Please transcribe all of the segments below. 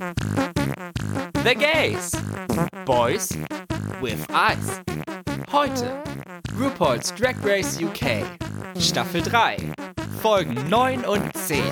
The Gays. Boys with Eyes. Heute RuPaul's Drag Race UK. Staffel 3. Folgen 9 und 10.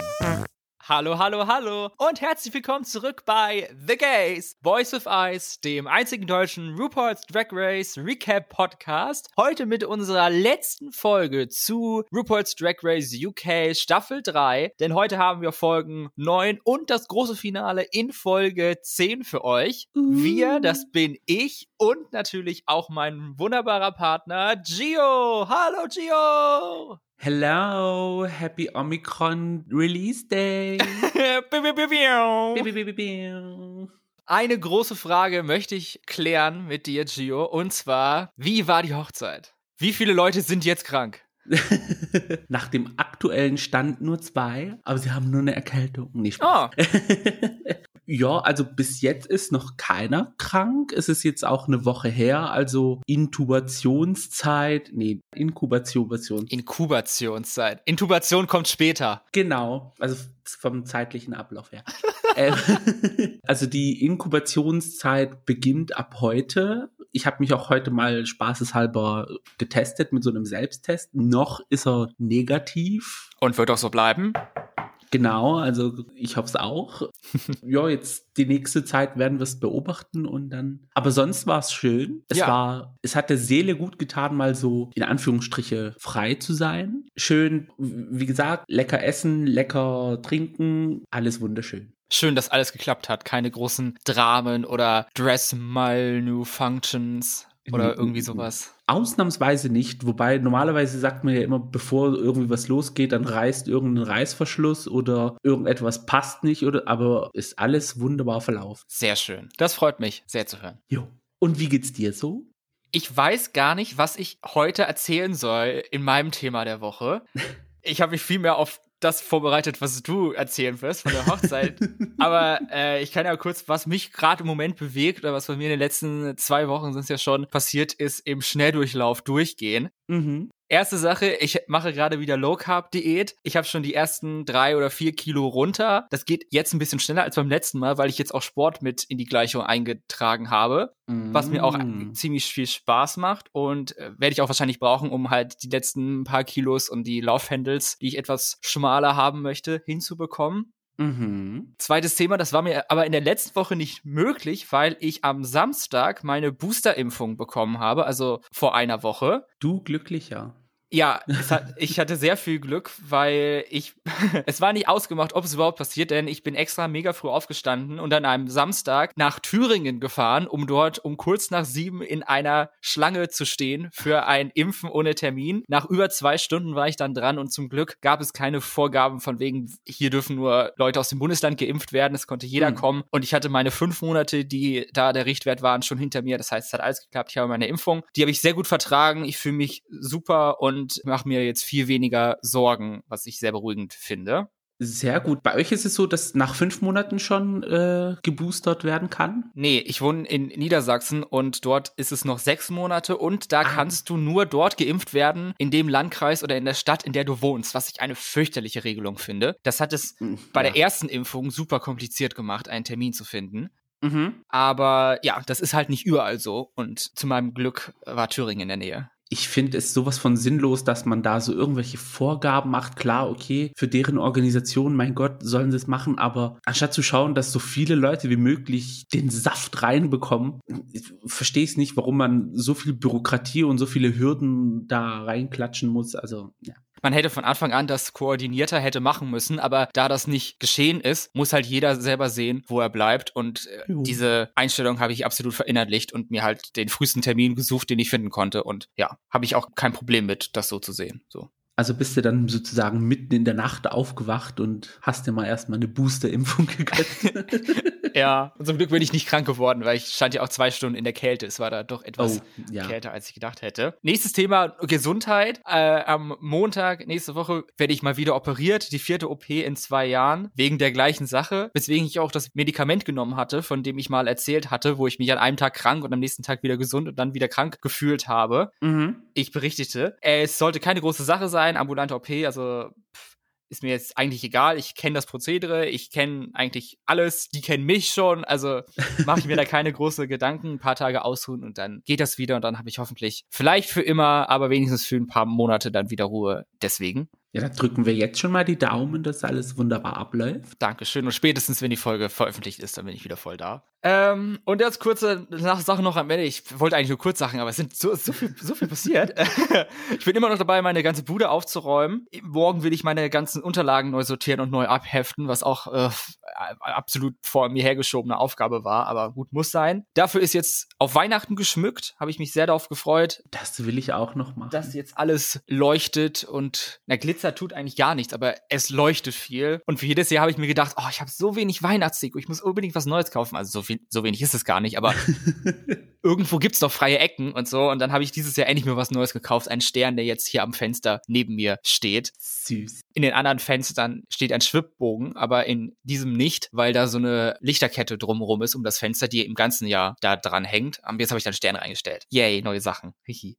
Hallo, hallo, hallo und herzlich willkommen zurück bei The Gays, Boys with Eyes, dem einzigen deutschen RuPaul's Drag Race Recap Podcast. Heute mit unserer letzten Folge zu RuPaul's Drag Race UK Staffel 3, denn heute haben wir Folgen 9 und das große Finale in Folge 10 für euch. Wir, das bin ich und natürlich auch mein wunderbarer Partner Gio. Hallo Gio! Hello, happy Omicron Release Day. Eine große Frage möchte ich klären mit dir, Gio, und zwar, wie war die Hochzeit? Wie viele Leute sind jetzt krank? Nach dem aktuellen Stand nur zwei, aber sie haben nur eine Erkältung. Nicht oh. Ja, also bis jetzt ist noch keiner krank. Es ist jetzt auch eine Woche her, also Intubationszeit, nee, Inkubation. Inkubationszeit. Intubation kommt später. Genau, also vom zeitlichen Ablauf her. Ähm, also die Inkubationszeit beginnt ab heute. Ich habe mich auch heute mal spaßeshalber getestet mit so einem Selbsttest. Noch ist er negativ. Und wird auch so bleiben? Genau, also ich hoffe es auch. ja, jetzt die nächste Zeit werden wir es beobachten und dann. Aber sonst war es schön. Es ja. war, es hat der Seele gut getan, mal so in Anführungsstriche frei zu sein. Schön, wie gesagt, lecker essen, lecker trinken, alles wunderschön. Schön, dass alles geklappt hat. Keine großen Dramen oder Dress Malfunctions oder irgendwie sowas. Ausnahmsweise nicht, wobei normalerweise sagt man ja immer, bevor irgendwie was losgeht, dann reißt irgendein Reißverschluss oder irgendetwas passt nicht, oder aber ist alles wunderbar verlaufen. Sehr schön. Das freut mich sehr zu hören. Jo. Und wie geht's dir so? Ich weiß gar nicht, was ich heute erzählen soll in meinem Thema der Woche. Ich habe mich viel mehr auf das vorbereitet, was du erzählen wirst von der Hochzeit. Aber äh, ich kann ja kurz, was mich gerade im Moment bewegt oder was bei mir in den letzten zwei Wochen sind es ja schon passiert ist, im Schnelldurchlauf durchgehen. Mhm. Erste Sache, ich mache gerade wieder Low Carb Diät. Ich habe schon die ersten drei oder vier Kilo runter. Das geht jetzt ein bisschen schneller als beim letzten Mal, weil ich jetzt auch Sport mit in die Gleichung eingetragen habe, mm. was mir auch mm. ziemlich viel Spaß macht und äh, werde ich auch wahrscheinlich brauchen, um halt die letzten paar Kilos und die Laufhandles, die ich etwas schmaler haben möchte, hinzubekommen. Mhm. Zweites Thema, das war mir aber in der letzten Woche nicht möglich, weil ich am Samstag meine Boosterimpfung bekommen habe, also vor einer Woche. Du glücklicher. Ja, hat, ich hatte sehr viel Glück, weil ich, es war nicht ausgemacht, ob es überhaupt passiert, denn ich bin extra mega früh aufgestanden und an einem Samstag nach Thüringen gefahren, um dort um kurz nach sieben in einer Schlange zu stehen für ein Impfen ohne Termin. Nach über zwei Stunden war ich dann dran und zum Glück gab es keine Vorgaben von wegen, hier dürfen nur Leute aus dem Bundesland geimpft werden, es konnte jeder mhm. kommen und ich hatte meine fünf Monate, die da der Richtwert waren, schon hinter mir. Das heißt, es hat alles geklappt. Ich habe meine Impfung, die habe ich sehr gut vertragen. Ich fühle mich super und und mache mir jetzt viel weniger Sorgen, was ich sehr beruhigend finde. Sehr gut. Bei euch ist es so, dass nach fünf Monaten schon äh, geboostert werden kann? Nee, ich wohne in Niedersachsen und dort ist es noch sechs Monate und da ah. kannst du nur dort geimpft werden, in dem Landkreis oder in der Stadt, in der du wohnst, was ich eine fürchterliche Regelung finde. Das hat es hm, bei ja. der ersten Impfung super kompliziert gemacht, einen Termin zu finden. Mhm. Aber ja, das ist halt nicht überall so und zu meinem Glück war Thüringen in der Nähe ich finde es sowas von sinnlos, dass man da so irgendwelche Vorgaben macht. Klar, okay, für deren Organisation, mein Gott, sollen sie es machen, aber anstatt zu schauen, dass so viele Leute wie möglich den Saft reinbekommen, verstehe ich es nicht, warum man so viel Bürokratie und so viele Hürden da reinklatschen muss. Also, ja. Man hätte von Anfang an das koordinierter hätte machen müssen, aber da das nicht geschehen ist, muss halt jeder selber sehen, wo er bleibt. Und äh, diese Einstellung habe ich absolut verinnerlicht und mir halt den frühesten Termin gesucht, den ich finden konnte. Und ja, habe ich auch kein Problem mit, das so zu sehen. So. Also bist du dann sozusagen mitten in der Nacht aufgewacht und hast dir mal erstmal eine Booster-Impfung gegönnt. ja, und zum Glück bin ich nicht krank geworden, weil ich stand ja auch zwei Stunden in der Kälte. Es war da doch etwas oh, ja. kälter, als ich gedacht hätte. Nächstes Thema, Gesundheit. Äh, am Montag nächste Woche werde ich mal wieder operiert. Die vierte OP in zwei Jahren, wegen der gleichen Sache. Weswegen ich auch das Medikament genommen hatte, von dem ich mal erzählt hatte, wo ich mich an einem Tag krank und am nächsten Tag wieder gesund und dann wieder krank gefühlt habe. Mhm. Ich berichtete, es sollte keine große Sache sein, ambulante OP, also pff, ist mir jetzt eigentlich egal. Ich kenne das Prozedere, ich kenne eigentlich alles, die kennen mich schon, also mache ich mir da keine große Gedanken, ein paar Tage ausruhen und dann geht das wieder und dann habe ich hoffentlich vielleicht für immer, aber wenigstens für ein paar Monate dann wieder Ruhe. Deswegen. Ja, dann drücken wir jetzt schon mal die Daumen, dass alles wunderbar abläuft. Dankeschön. Und spätestens, wenn die Folge veröffentlicht ist, dann bin ich wieder voll da. Ähm, und jetzt kurze Sache noch am Ende. Ich wollte eigentlich nur kurz Sachen, aber es sind so, so, viel, so viel passiert. ich bin immer noch dabei, meine ganze Bude aufzuräumen. Morgen will ich meine ganzen Unterlagen neu sortieren und neu abheften, was auch äh, absolut vor mir hergeschobene Aufgabe war, aber gut, muss sein. Dafür ist jetzt auf Weihnachten geschmückt, habe ich mich sehr darauf gefreut. Das will ich auch noch machen. Dass jetzt alles leuchtet und, na, Glitzer tut eigentlich gar nichts, aber es leuchtet viel. Und für jedes Jahr habe ich mir gedacht, oh, ich habe so wenig Weihnachtsdeko, ich muss unbedingt was Neues kaufen. Also so viel, so wenig ist es gar nicht, aber irgendwo gibt's doch freie Ecken und so. Und dann habe ich dieses Jahr endlich mal was Neues gekauft. Ein Stern, der jetzt hier am Fenster neben mir steht. Süß. In den anderen Fenstern steht ein Schwibbogen, aber in diesem nicht, weil da so eine Lichterkette drumherum ist um das Fenster, die im ganzen Jahr da dran hängt. Und jetzt habe ich dann Stern reingestellt. Yay, neue Sachen. Hihi.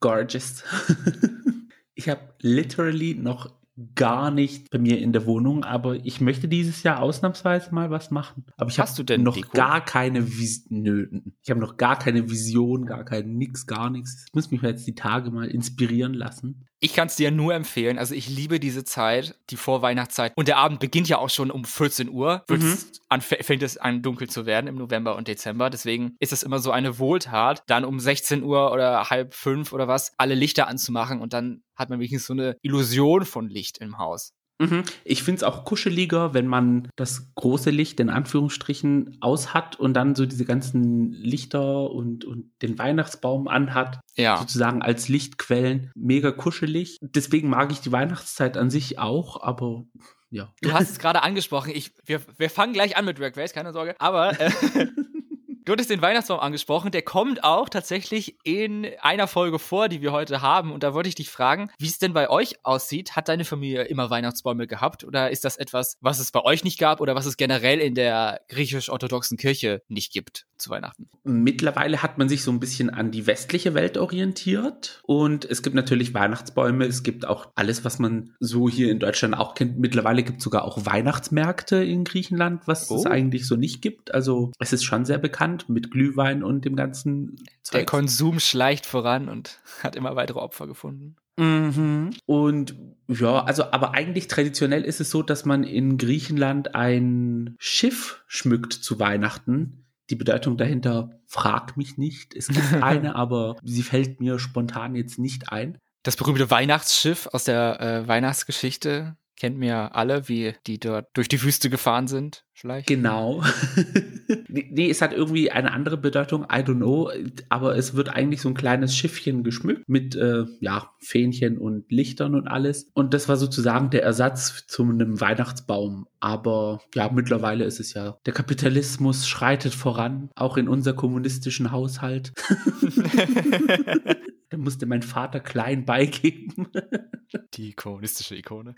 Gorgeous. ich habe literally noch gar nicht bei mir in der Wohnung, aber ich möchte dieses Jahr ausnahmsweise mal was machen. Aber ich habe noch Deko? gar keine Vision. Ich habe noch gar keine Vision, gar kein nix, gar nichts. Ich muss mich jetzt die Tage mal inspirieren lassen. Ich kann es dir nur empfehlen. Also ich liebe diese Zeit, die Vorweihnachtszeit. Und der Abend beginnt ja auch schon um 14 Uhr. Mhm. Fängt es an dunkel zu werden im November und Dezember. Deswegen ist es immer so eine Wohltat, dann um 16 Uhr oder halb fünf oder was, alle Lichter anzumachen und dann hat man wenigstens so eine Illusion von Licht im Haus. Mhm. Ich finde es auch kuscheliger, wenn man das große Licht in Anführungsstrichen aus hat und dann so diese ganzen Lichter und, und den Weihnachtsbaum anhat. Ja. Sozusagen als Lichtquellen. Mega kuschelig. Deswegen mag ich die Weihnachtszeit an sich auch, aber ja. Du hast es gerade angesprochen. Ich, wir, wir fangen gleich an mit Race, keine Sorge. Aber äh, Du hattest den Weihnachtsbaum angesprochen, der kommt auch tatsächlich in einer Folge vor, die wir heute haben. Und da wollte ich dich fragen, wie es denn bei euch aussieht. Hat deine Familie immer Weihnachtsbäume gehabt? Oder ist das etwas, was es bei euch nicht gab oder was es generell in der griechisch-orthodoxen Kirche nicht gibt zu Weihnachten? Mittlerweile hat man sich so ein bisschen an die westliche Welt orientiert. Und es gibt natürlich Weihnachtsbäume. Es gibt auch alles, was man so hier in Deutschland auch kennt. Mittlerweile gibt es sogar auch Weihnachtsmärkte in Griechenland, was oh. es eigentlich so nicht gibt. Also es ist schon sehr bekannt. Land mit Glühwein und dem ganzen Zeug. Der Konsum schleicht voran und hat immer weitere Opfer gefunden. Mhm. Und ja, also, aber eigentlich traditionell ist es so, dass man in Griechenland ein Schiff schmückt zu Weihnachten. Die Bedeutung dahinter frag mich nicht. Es gibt eine, aber sie fällt mir spontan jetzt nicht ein. Das berühmte Weihnachtsschiff aus der äh, Weihnachtsgeschichte kennt mir alle, wie die dort durch die Wüste gefahren sind, vielleicht. Genau. nee, es hat irgendwie eine andere Bedeutung, I don't know, aber es wird eigentlich so ein kleines Schiffchen geschmückt mit, äh, ja, Fähnchen und Lichtern und alles. Und das war sozusagen der Ersatz zu einem Weihnachtsbaum. Aber ja, mittlerweile ist es ja, der Kapitalismus schreitet voran, auch in unser kommunistischen Haushalt. musste mein Vater klein beigeben. Die kommunistische Ikone.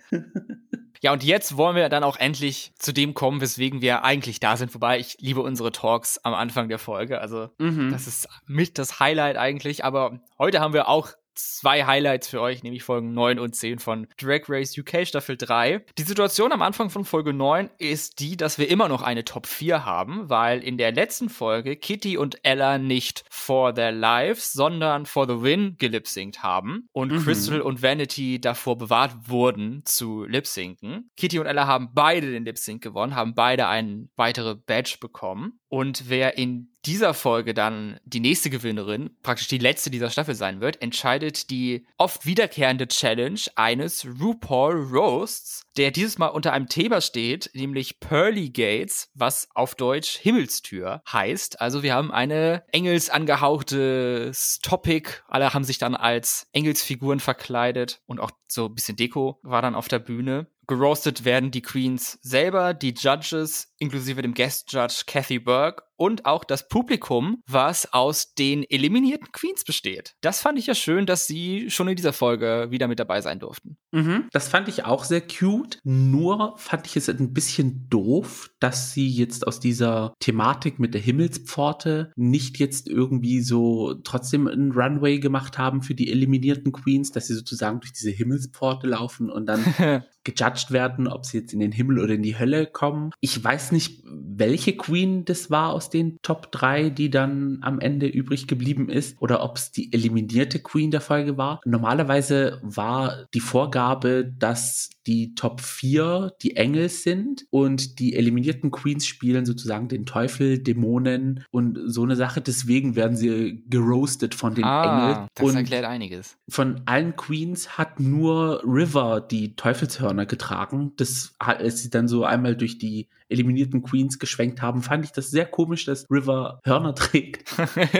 Ja, und jetzt wollen wir dann auch endlich zu dem kommen, weswegen wir eigentlich da sind. Wobei ich liebe unsere Talks am Anfang der Folge. Also, mhm. das ist mit das Highlight eigentlich. Aber heute haben wir auch zwei Highlights für euch, nämlich Folgen 9 und 10 von Drag Race UK Staffel 3. Die Situation am Anfang von Folge 9 ist die, dass wir immer noch eine Top 4 haben, weil in der letzten Folge Kitty und Ella nicht for their lives, sondern for the win gelipsingt haben und mhm. Crystal und Vanity davor bewahrt wurden zu lipsinken. Kitty und Ella haben beide den Lipsync gewonnen, haben beide einen weitere Badge bekommen und wer in dieser Folge dann die nächste Gewinnerin, praktisch die letzte dieser Staffel sein wird, entscheidet die oft wiederkehrende Challenge eines RuPaul Roasts, der dieses Mal unter einem Thema steht, nämlich Pearly Gates, was auf Deutsch Himmelstür heißt. Also wir haben eine engelsangehauchtes Topic. Alle haben sich dann als Engelsfiguren verkleidet und auch so ein bisschen Deko war dann auf der Bühne. Geroastet werden die Queens selber, die Judges, inklusive dem Guest Judge Kathy Burke und auch das Publikum, was aus den eliminierten Queens besteht. Das fand ich ja schön, dass sie schon in dieser Folge wieder mit dabei sein durften. Mhm, das fand ich auch sehr cute. Nur fand ich es ein bisschen doof, dass sie jetzt aus dieser Thematik mit der Himmelspforte nicht jetzt irgendwie so trotzdem einen Runway gemacht haben für die eliminierten Queens, dass sie sozusagen durch diese Himmelspforte laufen und dann gejudged werden, ob sie jetzt in den Himmel oder in die Hölle kommen. Ich weiß nicht, welche Queen das war aus den Top 3, die dann am Ende übrig geblieben ist, oder ob es die eliminierte Queen der Folge war. Normalerweise war die Vorgabe, dass die Top 4 die Engel sind und die eliminierten Queens spielen sozusagen den Teufel, Dämonen und so eine Sache. Deswegen werden sie geroastet von den ah, Engeln. Das und erklärt einiges. von allen Queens hat nur River die Teufelshörner getragen. Das, als sie dann so einmal durch die eliminierten Queens geschwenkt haben, fand ich das sehr komisch, dass River Hörner trägt,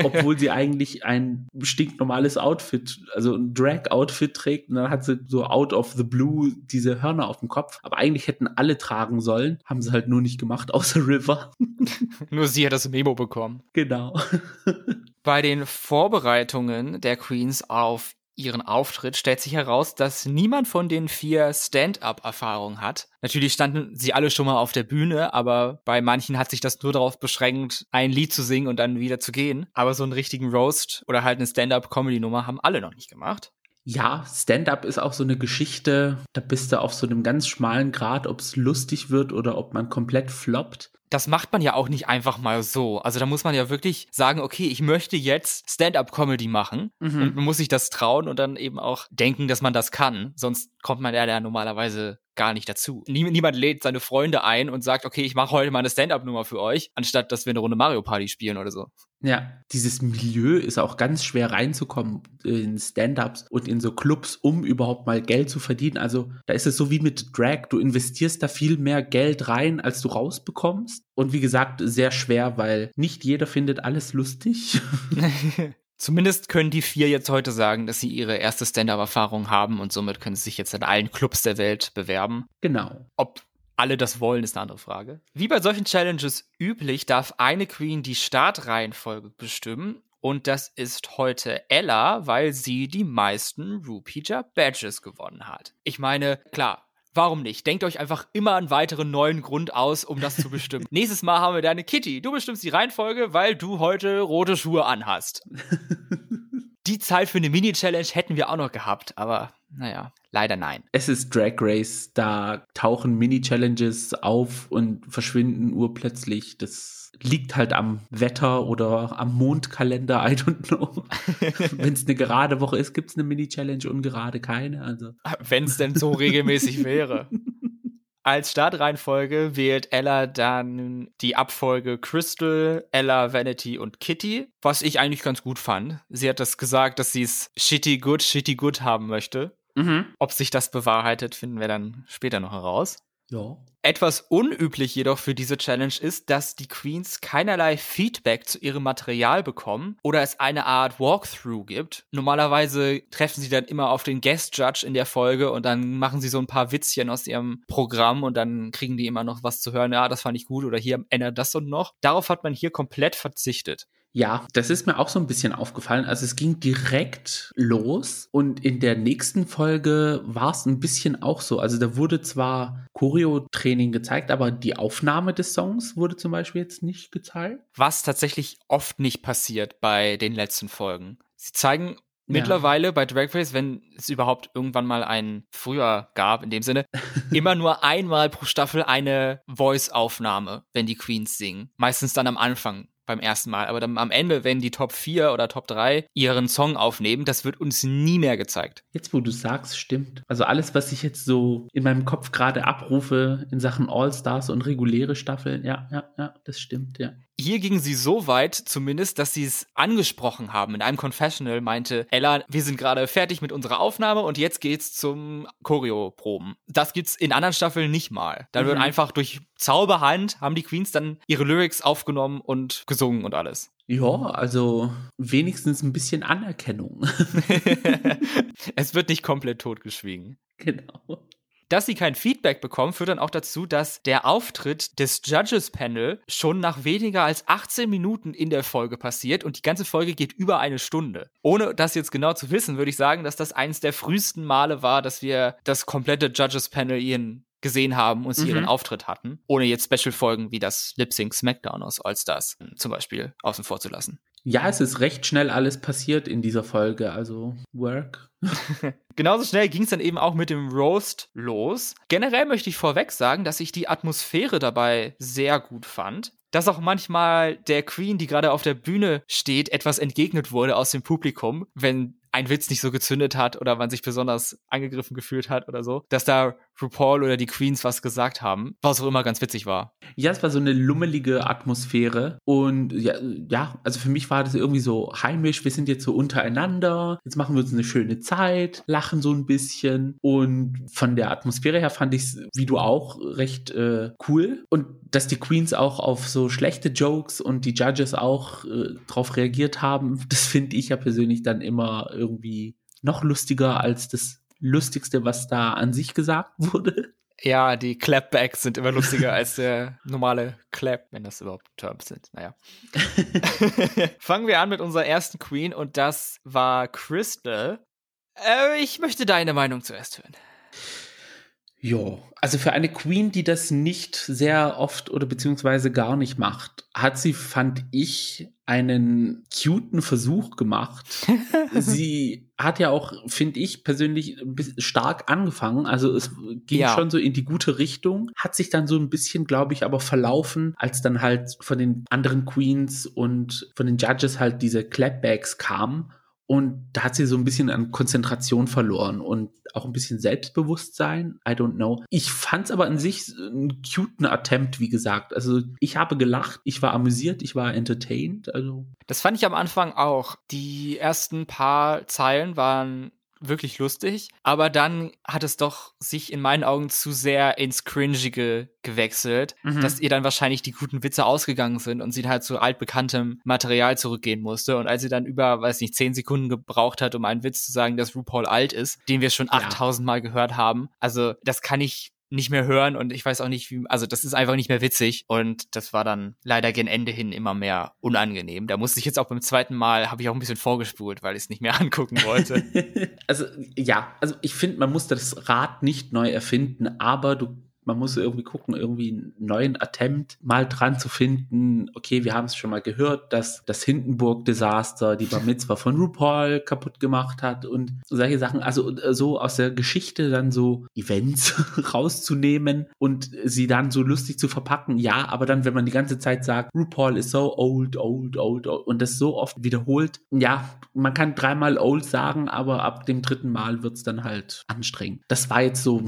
obwohl sie eigentlich ein stinknormales Outfit, also ein Drag-Outfit trägt und dann hat sie so out of the blue diese Hörner auf dem Kopf. Aber eigentlich hätten alle tragen sollen, haben sie halt nur nicht gemacht, außer River. Nur sie hat das Memo bekommen. genau. Bei den Vorbereitungen der Queens auf ihren Auftritt stellt sich heraus, dass niemand von den vier Stand-up-Erfahrung hat. Natürlich standen sie alle schon mal auf der Bühne, aber bei manchen hat sich das nur darauf beschränkt, ein Lied zu singen und dann wieder zu gehen. Aber so einen richtigen Roast oder halt eine Stand-up-Comedy-Nummer haben alle noch nicht gemacht. Ja, Stand-up ist auch so eine Geschichte, da bist du auf so einem ganz schmalen Grad, ob es lustig wird oder ob man komplett floppt. das macht man ja auch nicht einfach mal so. Also da muss man ja wirklich sagen, okay, ich möchte jetzt Stand-up-Comedy machen Mhm. und man muss sich das trauen und dann eben auch denken, dass man das kann. Sonst kommt man ja da normalerweise gar nicht dazu. Nie, niemand lädt seine Freunde ein und sagt, okay, ich mache heute mal eine Stand-up-Nummer für euch, anstatt dass wir eine Runde Mario Party spielen oder so. Ja, dieses Milieu ist auch ganz schwer reinzukommen in Stand-ups und in so Clubs, um überhaupt mal Geld zu verdienen. Also da ist es so wie mit Drag, du investierst da viel mehr Geld rein, als du rausbekommst. Und wie gesagt, sehr schwer, weil nicht jeder findet alles lustig. Zumindest können die vier jetzt heute sagen, dass sie ihre erste Stand-up-Erfahrung haben und somit können sie sich jetzt in allen Clubs der Welt bewerben. genau. Ob alle das wollen, ist eine andere Frage. Wie bei solchen Challenges üblich, darf eine Queen die Startreihenfolge bestimmen. Und das ist heute Ella, weil sie die meisten Rupija Badges gewonnen hat. Ich meine, klar, warum nicht? Denkt euch einfach immer einen weiteren neuen Grund aus, um das zu bestimmen. Nächstes Mal haben wir deine Kitty. Du bestimmst die Reihenfolge, weil du heute rote Schuhe anhast. Die Zeit für eine Mini-Challenge hätten wir auch noch gehabt, aber naja, leider nein. Es ist Drag Race, da tauchen Mini-Challenges auf und verschwinden urplötzlich. Das liegt halt am Wetter oder am Mondkalender, I don't know. Wenn es eine gerade Woche ist, gibt es eine Mini-Challenge und gerade keine. Also Wenn es denn so regelmäßig wäre. Als Startreihenfolge wählt Ella dann die Abfolge Crystal, Ella, Vanity und Kitty, was ich eigentlich ganz gut fand. Sie hat das gesagt, dass sie es shitty good, shitty good haben möchte. Mhm. Ob sich das bewahrheitet, finden wir dann später noch heraus. ja. Etwas unüblich jedoch für diese Challenge ist, dass die Queens keinerlei Feedback zu ihrem Material bekommen oder es eine Art Walkthrough gibt. Normalerweise treffen sie dann immer auf den Guest Judge in der Folge und dann machen sie so ein paar Witzchen aus ihrem Programm und dann kriegen die immer noch was zu hören. Ja, das fand ich gut oder hier ändert das und noch. Darauf hat man hier komplett verzichtet. Ja, das ist mir auch so ein bisschen aufgefallen. Also es ging direkt los und in der nächsten Folge war es ein bisschen auch so. Also da wurde zwar Choreo-Training gezeigt, aber die Aufnahme des Songs wurde zum Beispiel jetzt nicht gezeigt. was tatsächlich oft nicht passiert bei den letzten Folgen. Sie zeigen mittlerweile bei Drag Race, wenn es überhaupt irgendwann mal einen früher gab, in dem Sinne, immer nur einmal pro Staffel eine Voice-Aufnahme, wenn die Queens singen. Meistens dann am Anfang beim ersten Mal. Aber dann am Ende, wenn die Top 4 oder Top 3 ihren Song aufnehmen, das wird uns nie mehr gezeigt. Jetzt, wo du sagst, stimmt. Also alles, was ich jetzt so in meinem Kopf gerade abrufe in Sachen All-Stars und reguläre Staffeln, ja, ja, ja, das stimmt, ja. Hier gingen sie so weit zumindest, dass sie es angesprochen haben. In einem Confessional meinte Ella, wir sind gerade fertig mit unserer Aufnahme und jetzt geht's zum Choreo-Proben. Das gibt's in anderen Staffeln nicht mal. Da wird Mhm. einfach durch Zauberhand haben die Queens dann ihre Lyrics aufgenommen und gesungen und alles. Ja, also wenigstens ein bisschen Anerkennung. es wird nicht komplett totgeschwiegen. genau. Dass sie kein Feedback bekommen, führt dann auch dazu, dass der Auftritt des Judges Panel schon nach weniger als 18 Minuten in der Folge passiert und die ganze Folge geht über eine Stunde. Ohne das jetzt genau zu wissen, würde ich sagen, dass das eines der frühesten Male war, dass wir das komplette Judges Panel ihren gesehen haben und sie mhm. ihren Auftritt hatten, ohne jetzt Special-Folgen wie das Lip Sync Smackdown aus All-Stars zum Beispiel außen vor zu lassen. Ja, es ist recht schnell alles passiert in dieser Folge, also Work. Genauso schnell ging es dann eben auch mit dem Roast los. Generell möchte ich vorweg sagen, dass ich die Atmosphäre dabei sehr gut fand dass auch manchmal der Queen, die gerade auf der Bühne steht, etwas entgegnet wurde aus dem Publikum, wenn ein Witz nicht so gezündet hat oder man sich besonders angegriffen gefühlt hat oder so, dass da RuPaul oder die Queens was gesagt haben, was auch immer ganz witzig war. Ja, es war so eine lummelige Atmosphäre und ja, ja, also für mich war das irgendwie so heimisch, wir sind jetzt so untereinander, jetzt machen wir uns eine schöne Zeit, lachen so ein bisschen. Und von der Atmosphäre her fand ich es, wie du auch, recht äh, cool. Und dass die Queens auch auf so schlechte Jokes und die Judges auch äh, drauf reagiert haben, das finde ich ja persönlich dann immer irgendwie noch lustiger als das Lustigste, was da an sich gesagt wurde. Ja, die Clapbacks sind immer lustiger als der normale Clap, wenn das überhaupt Terms sind. Naja. Fangen wir an mit unserer ersten Queen und das war Crystal. Äh, ich möchte deine Meinung zuerst hören. Ja, also für eine Queen, die das nicht sehr oft oder beziehungsweise gar nicht macht, hat sie, fand ich, einen cuten Versuch gemacht. sie hat ja auch, finde ich persönlich, stark angefangen. Also es ging ja. schon so in die gute Richtung, hat sich dann so ein bisschen, glaube ich, aber verlaufen, als dann halt von den anderen Queens und von den Judges halt diese Clapbacks kamen. Und da hat sie so ein bisschen an Konzentration verloren und auch ein bisschen Selbstbewusstsein. I don't know. Ich fand es aber an sich einen cuten Attempt, wie gesagt. Also ich habe gelacht, ich war amüsiert, ich war entertained. Also. Das fand ich am Anfang auch. Die ersten paar Zeilen waren wirklich lustig, aber dann hat es doch sich in meinen Augen zu sehr ins Cringige gewechselt, mhm. dass ihr dann wahrscheinlich die guten Witze ausgegangen sind und sie halt zu altbekanntem Material zurückgehen musste. Und als sie dann über, weiß nicht, zehn Sekunden gebraucht hat, um einen Witz zu sagen, dass RuPaul alt ist, den wir schon 8000 ja. Mal gehört haben, also das kann ich nicht mehr hören und ich weiß auch nicht, wie, also das ist einfach nicht mehr witzig und das war dann leider gen Ende hin immer mehr unangenehm. Da musste ich jetzt auch beim zweiten Mal, habe ich auch ein bisschen vorgespult, weil ich es nicht mehr angucken wollte. also ja, also ich finde, man muss das Rad nicht neu erfinden, aber du man muss irgendwie gucken, irgendwie einen neuen Attempt mal dran zu finden. Okay, wir haben es schon mal gehört, dass das Hindenburg-Desaster die Bar Mitzvah von RuPaul kaputt gemacht hat und solche Sachen. Also äh, so aus der Geschichte dann so Events rauszunehmen und sie dann so lustig zu verpacken. Ja, aber dann, wenn man die ganze Zeit sagt, RuPaul ist so old, old, old, old und das so oft wiederholt, ja, man kann dreimal old sagen, aber ab dem dritten Mal wird's dann halt anstrengend. Das war jetzt so,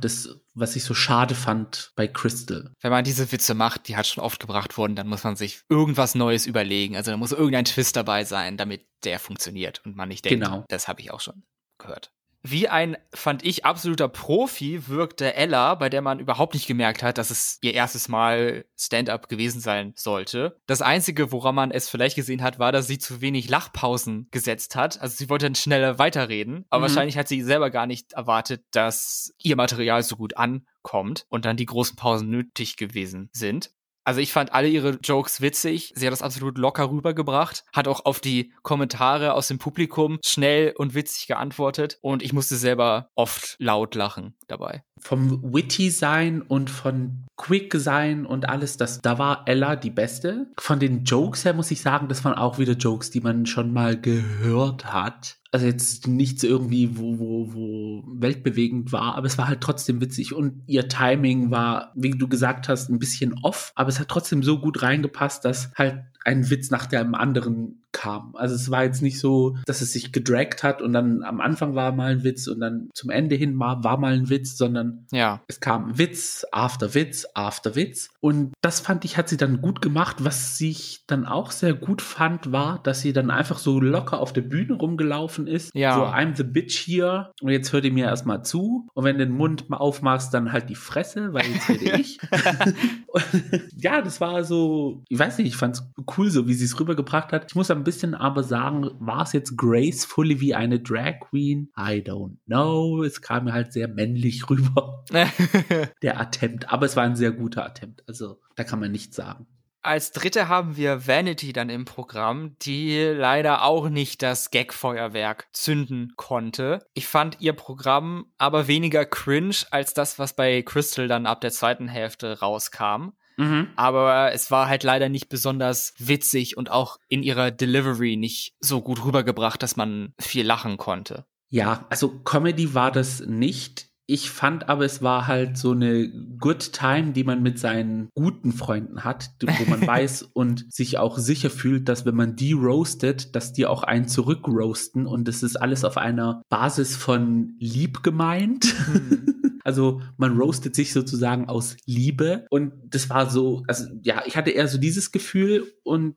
das was ich so schade fand bei Crystal. Wenn man diese Witze macht, die hat schon oft gebracht worden, dann muss man sich irgendwas Neues überlegen. Also da muss irgendein Twist dabei sein, damit der funktioniert und man nicht denkt, genau. das habe ich auch schon gehört. Wie ein, fand ich, absoluter Profi wirkte Ella, bei der man überhaupt nicht gemerkt hat, dass es ihr erstes Mal Stand-up gewesen sein sollte. Das Einzige, woran man es vielleicht gesehen hat, war, dass sie zu wenig Lachpausen gesetzt hat. Also sie wollte dann schneller weiterreden, aber mhm. wahrscheinlich hat sie selber gar nicht erwartet, dass ihr Material so gut ankommt und dann die großen Pausen nötig gewesen sind. Also ich fand alle ihre Jokes witzig. Sie hat das absolut locker rübergebracht, hat auch auf die Kommentare aus dem Publikum schnell und witzig geantwortet und ich musste selber oft laut lachen dabei. Vom witty sein und von quick sein und alles, das, da war Ella die beste. Von den Jokes her muss ich sagen, das waren auch wieder Jokes, die man schon mal gehört hat also jetzt nichts irgendwie, wo, wo, wo weltbewegend war, aber es war halt trotzdem witzig. Und ihr Timing war, wie du gesagt hast, ein bisschen off, aber es hat trotzdem so gut reingepasst, dass halt ein Witz nach dem anderen kam. Also es war jetzt nicht so, dass es sich gedragt hat und dann am Anfang war mal ein Witz und dann zum Ende hin war, war mal ein Witz, sondern ja. es kam Witz, after Witz, after Witz. Und das fand ich, hat sie dann gut gemacht. Was ich dann auch sehr gut fand, war, dass sie dann einfach so locker auf der Bühne rumgelaufen ist. Ja. So, I'm the bitch hier und jetzt hört ihr mir erstmal zu. Und wenn du den Mund mal aufmachst, dann halt die Fresse, weil jetzt rede ich. ja, das war so, ich weiß nicht, ich fand's cool, so wie sie es rübergebracht hat. Ich muss ein bisschen aber sagen, war es jetzt gracefully wie eine Drag Queen? I don't know. Es kam mir halt sehr männlich rüber. der Attempt. Aber es war ein sehr guter Attempt. Also da kann man nichts sagen. Als dritte haben wir Vanity dann im Programm, die leider auch nicht das Gag-Feuerwerk zünden konnte. Ich fand ihr Programm aber weniger cringe als das, was bei Crystal dann ab der zweiten Hälfte rauskam. Mhm. Aber es war halt leider nicht besonders witzig und auch in ihrer Delivery nicht so gut rübergebracht, dass man viel lachen konnte. Ja, also Comedy war das nicht. Ich fand aber, es war halt so eine Good Time, die man mit seinen guten Freunden hat, wo man weiß und sich auch sicher fühlt, dass wenn man die roastet, dass die auch einen zurückroasten und es ist alles auf einer Basis von lieb gemeint. Mhm. Also man roastet sich sozusagen aus Liebe und das war so, also ja, ich hatte eher so dieses Gefühl und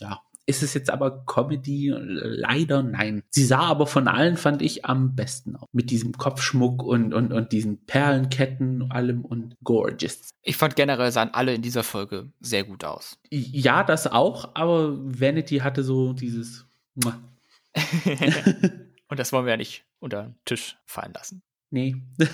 ja, ist es jetzt aber Comedy? Leider nein. Sie sah aber von allen, fand ich, am besten aus. Mit diesem Kopfschmuck und, und, und diesen Perlenketten und allem und gorgeous. Ich fand generell sahen alle in dieser Folge sehr gut aus. Ja, das auch, aber Vanity hatte so dieses. und das wollen wir ja nicht unter den Tisch fallen lassen. Nee.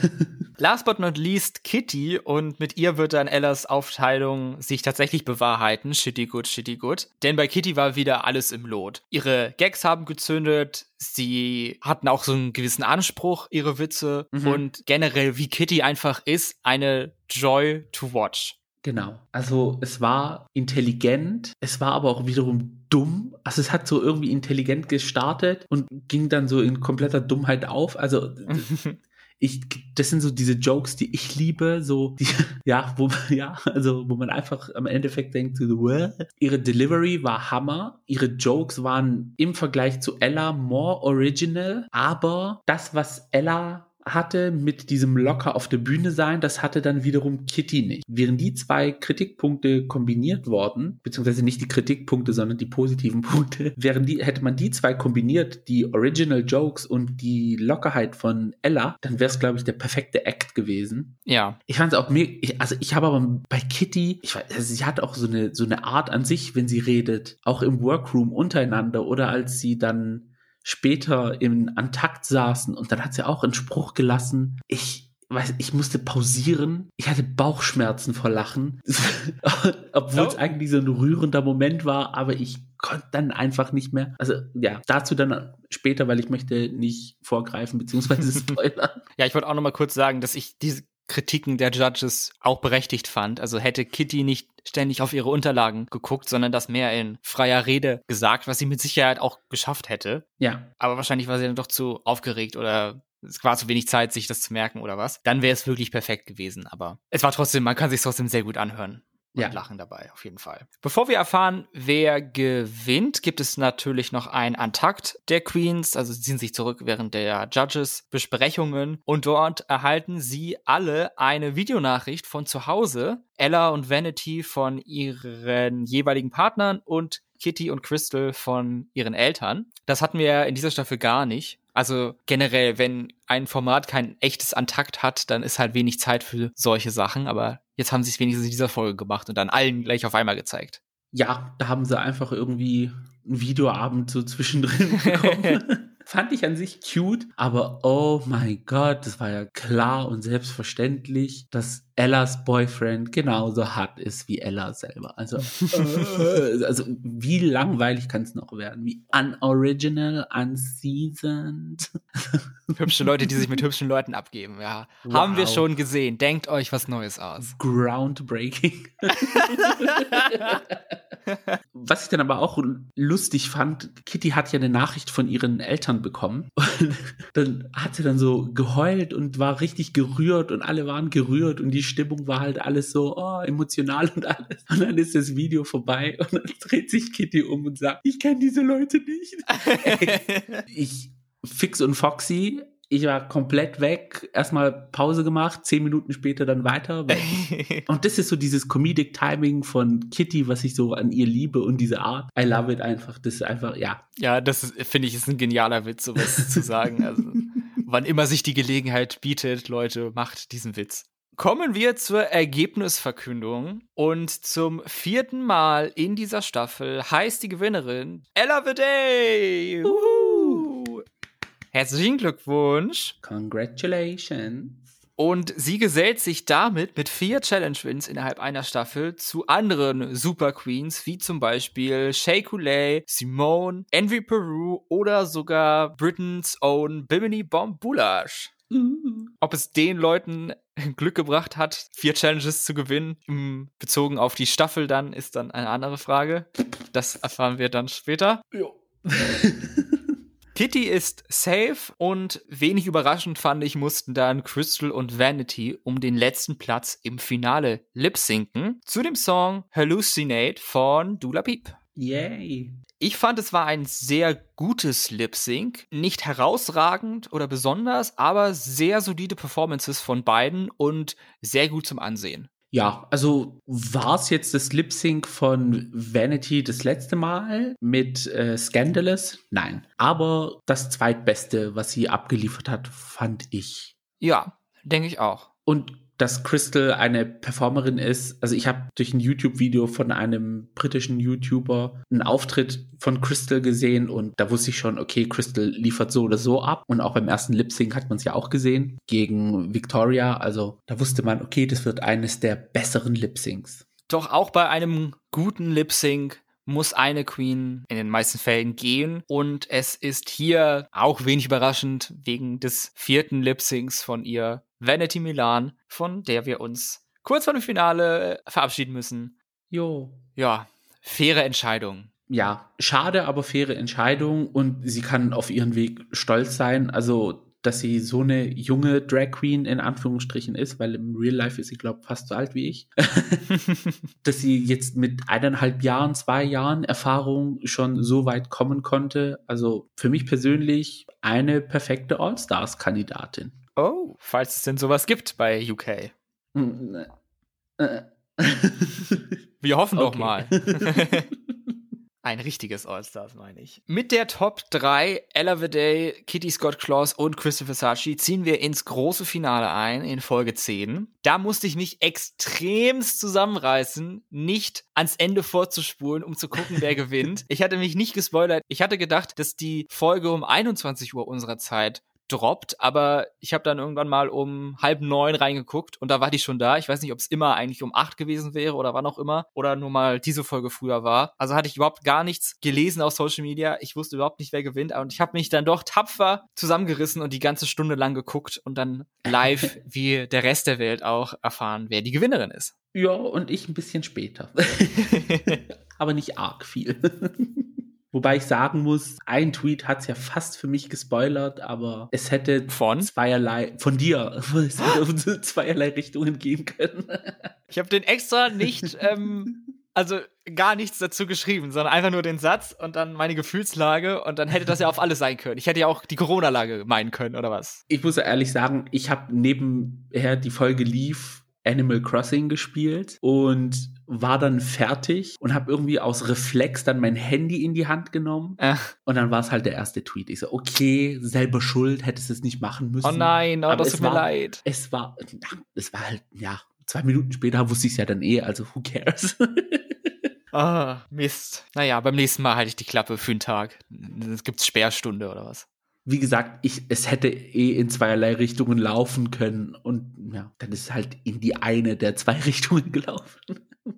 Last but not least Kitty und mit ihr wird dann Ellas Aufteilung sich tatsächlich bewahrheiten. Shitty good, shitty good. Denn bei Kitty war wieder alles im Lot. Ihre Gags haben gezündet, sie hatten auch so einen gewissen Anspruch, ihre Witze mhm. und generell wie Kitty einfach ist, eine Joy to watch. Genau. Also es war intelligent, es war aber auch wiederum dumm. Also es hat so irgendwie intelligent gestartet und ging dann so in kompletter Dummheit auf. Also ich, das sind so diese Jokes, die ich liebe, so, die, ja, wo, ja, also, wo man einfach am Endeffekt denkt, what? ihre Delivery war Hammer, ihre Jokes waren im Vergleich zu Ella more original, aber das, was Ella hatte mit diesem locker auf der Bühne sein, das hatte dann wiederum Kitty nicht. Wären die zwei Kritikpunkte kombiniert worden, beziehungsweise nicht die Kritikpunkte, sondern die positiven Punkte, wären die, hätte man die zwei kombiniert, die Original Jokes und die Lockerheit von Ella, dann wäre es, glaube ich, der perfekte Act gewesen. Ja. Ich fand es auch mir, also ich habe aber bei Kitty, ich weiß, also sie hat auch so eine, so eine Art an sich, wenn sie redet, auch im Workroom untereinander oder als sie dann später im Antakt saßen und dann hat sie auch einen Spruch gelassen. Ich weiß, ich musste pausieren. Ich hatte Bauchschmerzen vor Lachen, obwohl es oh. eigentlich so ein rührender Moment war, aber ich konnte dann einfach nicht mehr. Also ja, dazu dann später, weil ich möchte nicht vorgreifen bzw. spoilern. ja, ich wollte auch noch mal kurz sagen, dass ich diese Kritiken der Judges auch berechtigt fand. Also hätte Kitty nicht ständig auf ihre Unterlagen geguckt, sondern das mehr in freier Rede gesagt, was sie mit Sicherheit auch geschafft hätte. Ja. Aber wahrscheinlich war sie dann doch zu aufgeregt oder es war zu wenig Zeit, sich das zu merken oder was. Dann wäre es wirklich perfekt gewesen. Aber es war trotzdem, man kann sich trotzdem sehr gut anhören und ja. lachen dabei, auf jeden Fall. Bevor wir erfahren, wer gewinnt, gibt es natürlich noch ein Antakt der Queens. Also sie ziehen sich zurück während der Judges-Besprechungen und dort erhalten sie alle eine Videonachricht von zu Hause. Ella und Vanity von ihren jeweiligen Partnern und Kitty und Crystal von ihren Eltern. Das hatten wir in dieser Staffel gar nicht. Also generell, wenn ein Format kein echtes Antakt hat, dann ist halt wenig Zeit für solche Sachen. Aber jetzt haben sie es wenigstens in dieser Folge gemacht und dann allen gleich auf einmal gezeigt. Ja, da haben sie einfach irgendwie einen Videoabend so zwischendrin bekommen. Fand ich an sich cute, aber oh mein Gott, das war ja klar und selbstverständlich, dass Ellas Boyfriend genauso hart ist wie Ella selber. Also, äh, also wie langweilig kann es noch werden? Wie unoriginal, unseasoned. Hübsche Leute, die sich mit hübschen Leuten abgeben, ja. Wow. Haben wir schon gesehen. Denkt euch was Neues aus. Groundbreaking. Was ich dann aber auch lustig fand, Kitty hat ja eine Nachricht von ihren Eltern bekommen. Und dann hat sie dann so geheult und war richtig gerührt und alle waren gerührt und die Stimmung war halt alles so oh, emotional und alles. Und dann ist das Video vorbei und dann dreht sich Kitty um und sagt, ich kenne diese Leute nicht. ich, Fix und Foxy ich war komplett weg, erstmal Pause gemacht, zehn Minuten später dann weiter. und das ist so dieses Comedic Timing von Kitty, was ich so an ihr liebe und diese Art. I love it einfach. Das ist einfach, ja. Ja, das finde ich ist ein genialer Witz, sowas zu sagen. Also, wann immer sich die Gelegenheit bietet, Leute, macht diesen Witz. Kommen wir zur Ergebnisverkündung. Und zum vierten Mal in dieser Staffel heißt die Gewinnerin Ella Viday. Herzlichen Glückwunsch. Congratulations. Und sie gesellt sich damit mit vier Challenge-Wins innerhalb einer Staffel zu anderen Super Queens, wie zum Beispiel Shea Coulee, Simone, Envy Peru oder sogar Britain's own Bimini Bomb Boulash. Uh. Ob es den Leuten Glück gebracht hat, vier Challenges zu gewinnen, bezogen auf die Staffel dann, ist dann eine andere Frage. Das erfahren wir dann später. Ja. Kitty ist safe und wenig überraschend fand ich, mussten dann Crystal und Vanity um den letzten Platz im Finale lip-sinken zu dem Song Hallucinate von Dula Peep. Yay. Ich fand, es war ein sehr gutes Lip-Sync. Nicht herausragend oder besonders, aber sehr solide Performances von beiden und sehr gut zum Ansehen. Ja, also war es jetzt das Lip Sync von Vanity das letzte Mal mit äh, Scandalous? Nein. Aber das zweitbeste, was sie abgeliefert hat, fand ich. Ja, denke ich auch. Und dass Crystal eine Performerin ist. Also ich habe durch ein YouTube-Video von einem britischen YouTuber einen Auftritt von Crystal gesehen und da wusste ich schon, okay, Crystal liefert so oder so ab. Und auch beim ersten Lip Sync hat man es ja auch gesehen gegen Victoria. Also da wusste man, okay, das wird eines der besseren Lip Syncs. Doch auch bei einem guten Lip Sync muss eine Queen in den meisten Fällen gehen. Und es ist hier auch wenig überraschend wegen des vierten Lip Syncs von ihr Vanity Milan, von der wir uns kurz vor dem Finale verabschieden müssen. Jo. Ja, faire Entscheidung. Ja, schade, aber faire Entscheidung und sie kann auf ihren Weg stolz sein. Also dass sie so eine junge Drag Queen in Anführungsstrichen ist, weil im Real Life ist sie, glaube ich, fast so alt wie ich. dass sie jetzt mit eineinhalb Jahren, zwei Jahren Erfahrung schon so weit kommen konnte. Also für mich persönlich eine perfekte All-Stars-Kandidatin. Oh, falls es denn sowas gibt bei UK. Wir hoffen okay. doch mal. Ein richtiges All-Stars, meine ich. Mit der Top 3, Ella Viday, Kitty Scott Claus und Christopher Sachi, ziehen wir ins große Finale ein, in Folge 10. Da musste ich mich extremst zusammenreißen, nicht ans Ende vorzuspulen, um zu gucken, wer gewinnt. Ich hatte mich nicht gespoilert. Ich hatte gedacht, dass die Folge um 21 Uhr unserer Zeit droppt, aber ich habe dann irgendwann mal um halb neun reingeguckt und da war die schon da. Ich weiß nicht, ob es immer eigentlich um acht gewesen wäre oder wann auch immer oder nur mal diese Folge früher war. Also hatte ich überhaupt gar nichts gelesen auf Social Media. Ich wusste überhaupt nicht, wer gewinnt und ich habe mich dann doch tapfer zusammengerissen und die ganze Stunde lang geguckt und dann live wie der Rest der Welt auch erfahren, wer die Gewinnerin ist. Ja, und ich ein bisschen später. aber nicht arg viel. Wobei ich sagen muss, ein Tweet hat es ja fast für mich gespoilert, aber es hätte von zweierlei, von dir, es hätte zweierlei Richtungen gehen können. Ich habe den extra nicht, ähm, also gar nichts dazu geschrieben, sondern einfach nur den Satz und dann meine Gefühlslage und dann hätte das ja auf alles sein können. Ich hätte ja auch die Corona-Lage meinen können, oder was? Ich muss ja ehrlich sagen, ich habe nebenher die Folge lief Animal Crossing gespielt und war dann fertig und habe irgendwie aus Reflex dann mein Handy in die Hand genommen Ach. und dann war es halt der erste Tweet. Ich so, okay, selber schuld, hättest es nicht machen müssen. Oh nein, oh, das tut mir leid. Es war, es war halt, ja, zwei Minuten später wusste ich es ja dann eh, also who cares. Ah, Mist. Naja, beim nächsten Mal halte ich die Klappe für einen Tag. Es gibt Sperrstunde oder was wie gesagt, ich, es hätte eh in zweierlei Richtungen laufen können und ja, dann ist es halt in die eine der zwei Richtungen gelaufen.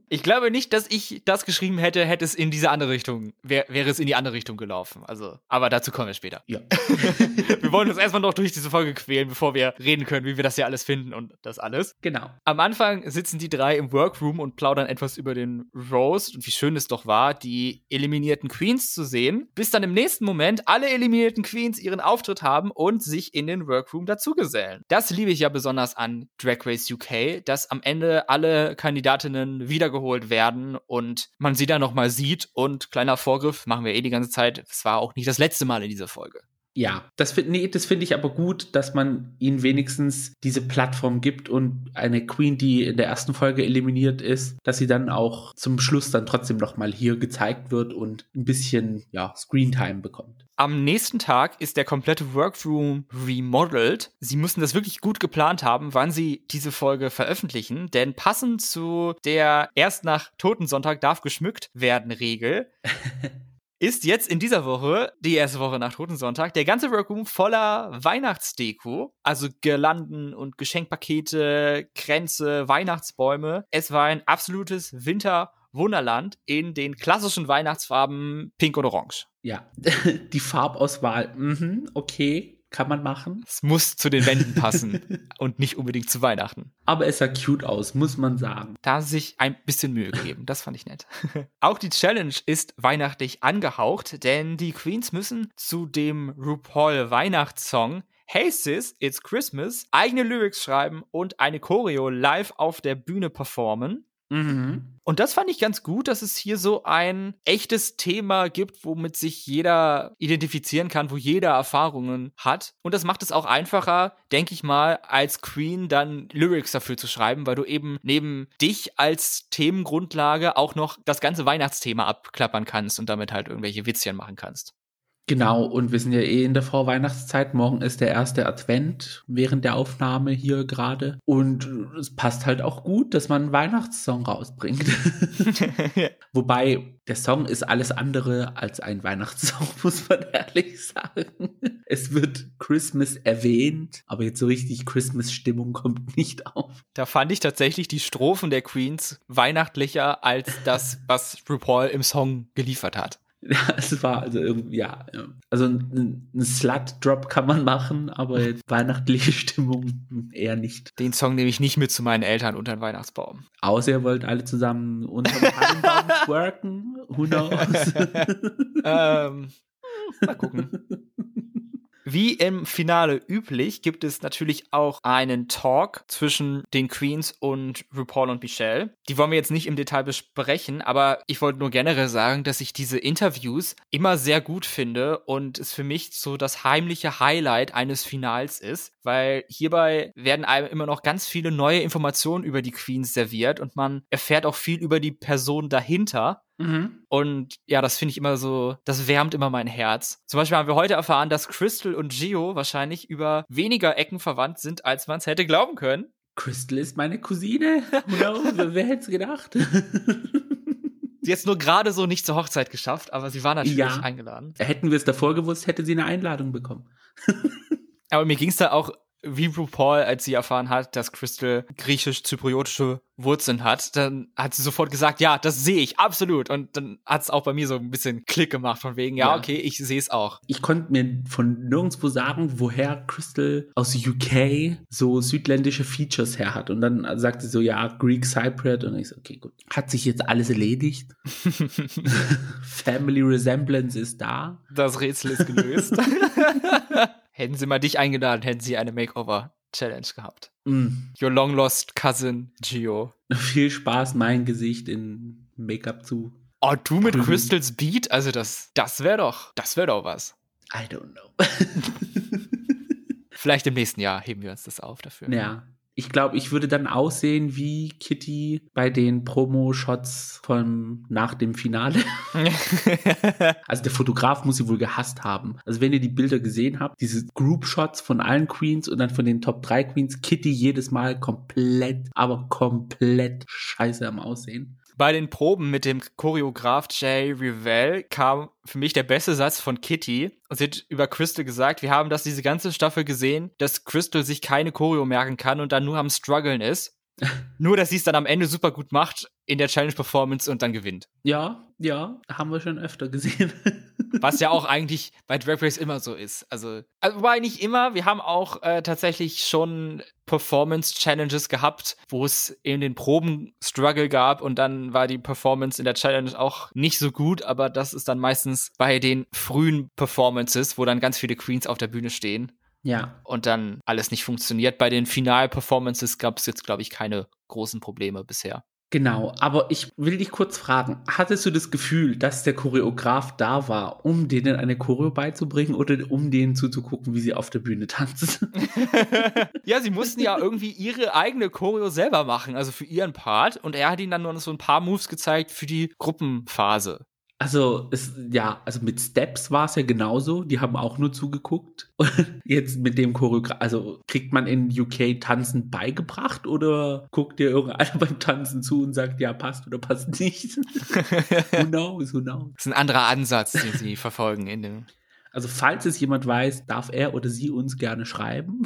Ich glaube nicht, dass ich das geschrieben hätte, hätte es in diese andere Richtung, wär, wäre es in die andere Richtung gelaufen. Also, aber dazu kommen wir später. Ja. wir wollen uns erstmal noch durch diese Folge quälen, bevor wir reden können, wie wir das hier alles finden und das alles. Genau. Am Anfang sitzen die drei im Workroom und plaudern etwas über den Roast und wie schön es doch war, die eliminierten Queens zu sehen, bis dann im nächsten Moment alle eliminierten Queens ihren Auftritt haben und sich in den Workroom dazugesellen. Das liebe ich ja besonders an Drag Race UK, dass am Ende alle Kandidatinnen wiedergeholt werden und man sie dann nochmal sieht und kleiner Vorgriff, machen wir eh die ganze Zeit, es war auch nicht das letzte Mal in dieser Folge. Ja, das finde nee, das finde ich aber gut, dass man ihnen wenigstens diese Plattform gibt und eine Queen, die in der ersten Folge eliminiert ist, dass sie dann auch zum Schluss dann trotzdem noch mal hier gezeigt wird und ein bisschen ja Screentime bekommt. Am nächsten Tag ist der komplette Workroom remodeled. Sie müssen das wirklich gut geplant haben, wann sie diese Folge veröffentlichen, denn passend zu der erst nach Totensonntag darf geschmückt werden Regel ist jetzt in dieser Woche, die erste Woche nach Totensonntag, der ganze Workroom voller Weihnachtsdeko. Also Girlanden und Geschenkpakete, Kränze, Weihnachtsbäume. Es war ein absolutes Winter- Wunderland in den klassischen Weihnachtsfarben Pink und Orange. Ja, die Farbauswahl, mhm, okay, kann man machen. Es muss zu den Wänden passen und nicht unbedingt zu Weihnachten. Aber es sah cute aus, muss man sagen. Da haben sie sich ein bisschen Mühe gegeben. Das fand ich nett. Auch die Challenge ist weihnachtlich angehaucht, denn die Queens müssen zu dem RuPaul Weihnachtssong Hey Sis, It's Christmas eigene Lyrics schreiben und eine Choreo live auf der Bühne performen. Mhm. Und das fand ich ganz gut, dass es hier so ein echtes Thema gibt, womit sich jeder identifizieren kann, wo jeder Erfahrungen hat. Und das macht es auch einfacher, denke ich mal, als Queen dann Lyrics dafür zu schreiben, weil du eben neben dich als Themengrundlage auch noch das ganze Weihnachtsthema abklappern kannst und damit halt irgendwelche Witzchen machen kannst. Genau, und wir sind ja eh in der Vorweihnachtszeit. Morgen ist der erste Advent während der Aufnahme hier gerade. Und es passt halt auch gut, dass man einen Weihnachtssong rausbringt. Wobei der Song ist alles andere als ein Weihnachtssong, muss man ehrlich sagen. Es wird Christmas erwähnt, aber jetzt so richtig Christmas-Stimmung kommt nicht auf. Da fand ich tatsächlich die Strophen der Queens weihnachtlicher als das, was RuPaul im Song geliefert hat. Ja, es war also irgendwie, ja. Also ein, ein Slut-Drop kann man machen, aber jetzt weihnachtliche Stimmung eher nicht. Den Song nehme ich nicht mit zu meinen Eltern unter den Weihnachtsbaum. Außer ihr wollt alle zusammen unter dem Tannenbaum twerken. Who knows? ähm, mal gucken. Wie im Finale üblich gibt es natürlich auch einen Talk zwischen den Queens und RuPaul und Michelle. Die wollen wir jetzt nicht im Detail besprechen, aber ich wollte nur generell sagen, dass ich diese Interviews immer sehr gut finde und es für mich so das heimliche Highlight eines Finals ist, weil hierbei werden einem immer noch ganz viele neue Informationen über die Queens serviert und man erfährt auch viel über die Person dahinter. Mhm. Und ja, das finde ich immer so, das wärmt immer mein Herz. Zum Beispiel haben wir heute erfahren, dass Crystal und Gio wahrscheinlich über weniger Ecken verwandt sind, als man es hätte glauben können. Crystal ist meine Cousine. Wer hätte es gedacht? sie hat es nur gerade so nicht zur Hochzeit geschafft, aber sie war natürlich ja. eingeladen. Hätten wir es davor gewusst, hätte sie eine Einladung bekommen. aber mir ging es da auch wie RuPaul, als sie erfahren hat, dass Crystal griechisch-zypriotische Wurzeln hat, dann hat sie sofort gesagt, ja, das sehe ich, absolut. Und dann hat es auch bei mir so ein bisschen Klick gemacht, von wegen, ja, ja. okay, ich sehe es auch. Ich konnte mir von nirgendwo sagen, woher Crystal aus UK so südländische Features her hat. Und dann sagte sie so, ja, Greek Cypriot. Und ich so, okay, gut. Hat sich jetzt alles erledigt? Family Resemblance ist da. Das Rätsel ist gelöst. Hätten sie mal dich eingeladen, hätten sie eine Makeover-Challenge gehabt. Mm. Your long lost cousin Gio. Viel Spaß, mein Gesicht in Make-up zu. Oh, du mit prüfen. Crystals Beat? Also das, das wäre doch, das wäre doch was. I don't know. Vielleicht im nächsten Jahr heben wir uns das auf dafür. Ja, ich glaube, ich würde dann aussehen wie Kitty bei den Promo-Shots von nach dem Finale. also der Fotograf muss sie wohl gehasst haben. Also wenn ihr die Bilder gesehen habt, diese Group-Shots von allen Queens und dann von den Top 3 Queens, Kitty jedes Mal komplett, aber komplett scheiße am Aussehen. Bei den Proben mit dem Choreograf Jay Revell kam für mich der beste Satz von Kitty. Sie hat über Crystal gesagt, wir haben das diese ganze Staffel gesehen, dass Crystal sich keine Choreo merken kann und dann nur am struggeln ist. nur, dass sie es dann am Ende super gut macht in der Challenge-Performance und dann gewinnt. Ja, ja, haben wir schon öfter gesehen. Was ja auch eigentlich bei Drag Race immer so ist. Also, also wobei nicht immer, wir haben auch äh, tatsächlich schon Performance-Challenges gehabt, wo es in den Proben Struggle gab und dann war die Performance in der Challenge auch nicht so gut, aber das ist dann meistens bei den frühen Performances, wo dann ganz viele Queens auf der Bühne stehen. Ja. Und dann alles nicht funktioniert. Bei den Final-Performances gab es jetzt, glaube ich, keine großen Probleme bisher. Genau, aber ich will dich kurz fragen, hattest du das Gefühl, dass der Choreograf da war, um denen eine Choreo beizubringen oder um denen zuzugucken, wie sie auf der Bühne tanzen? ja, sie mussten ja irgendwie ihre eigene Choreo selber machen, also für ihren Part und er hat ihnen dann nur so ein paar Moves gezeigt für die Gruppenphase. Also, es, ja, also mit Steps war es ja genauso. Die haben auch nur zugeguckt. Und jetzt mit dem Choreograf, also kriegt man in UK Tanzen beigebracht oder guckt dir irgendeiner beim Tanzen zu und sagt, ja, passt oder passt nicht? who knows, who knows? Das ist ein anderer Ansatz, den sie verfolgen in dem. Also, falls es jemand weiß, darf er oder sie uns gerne schreiben.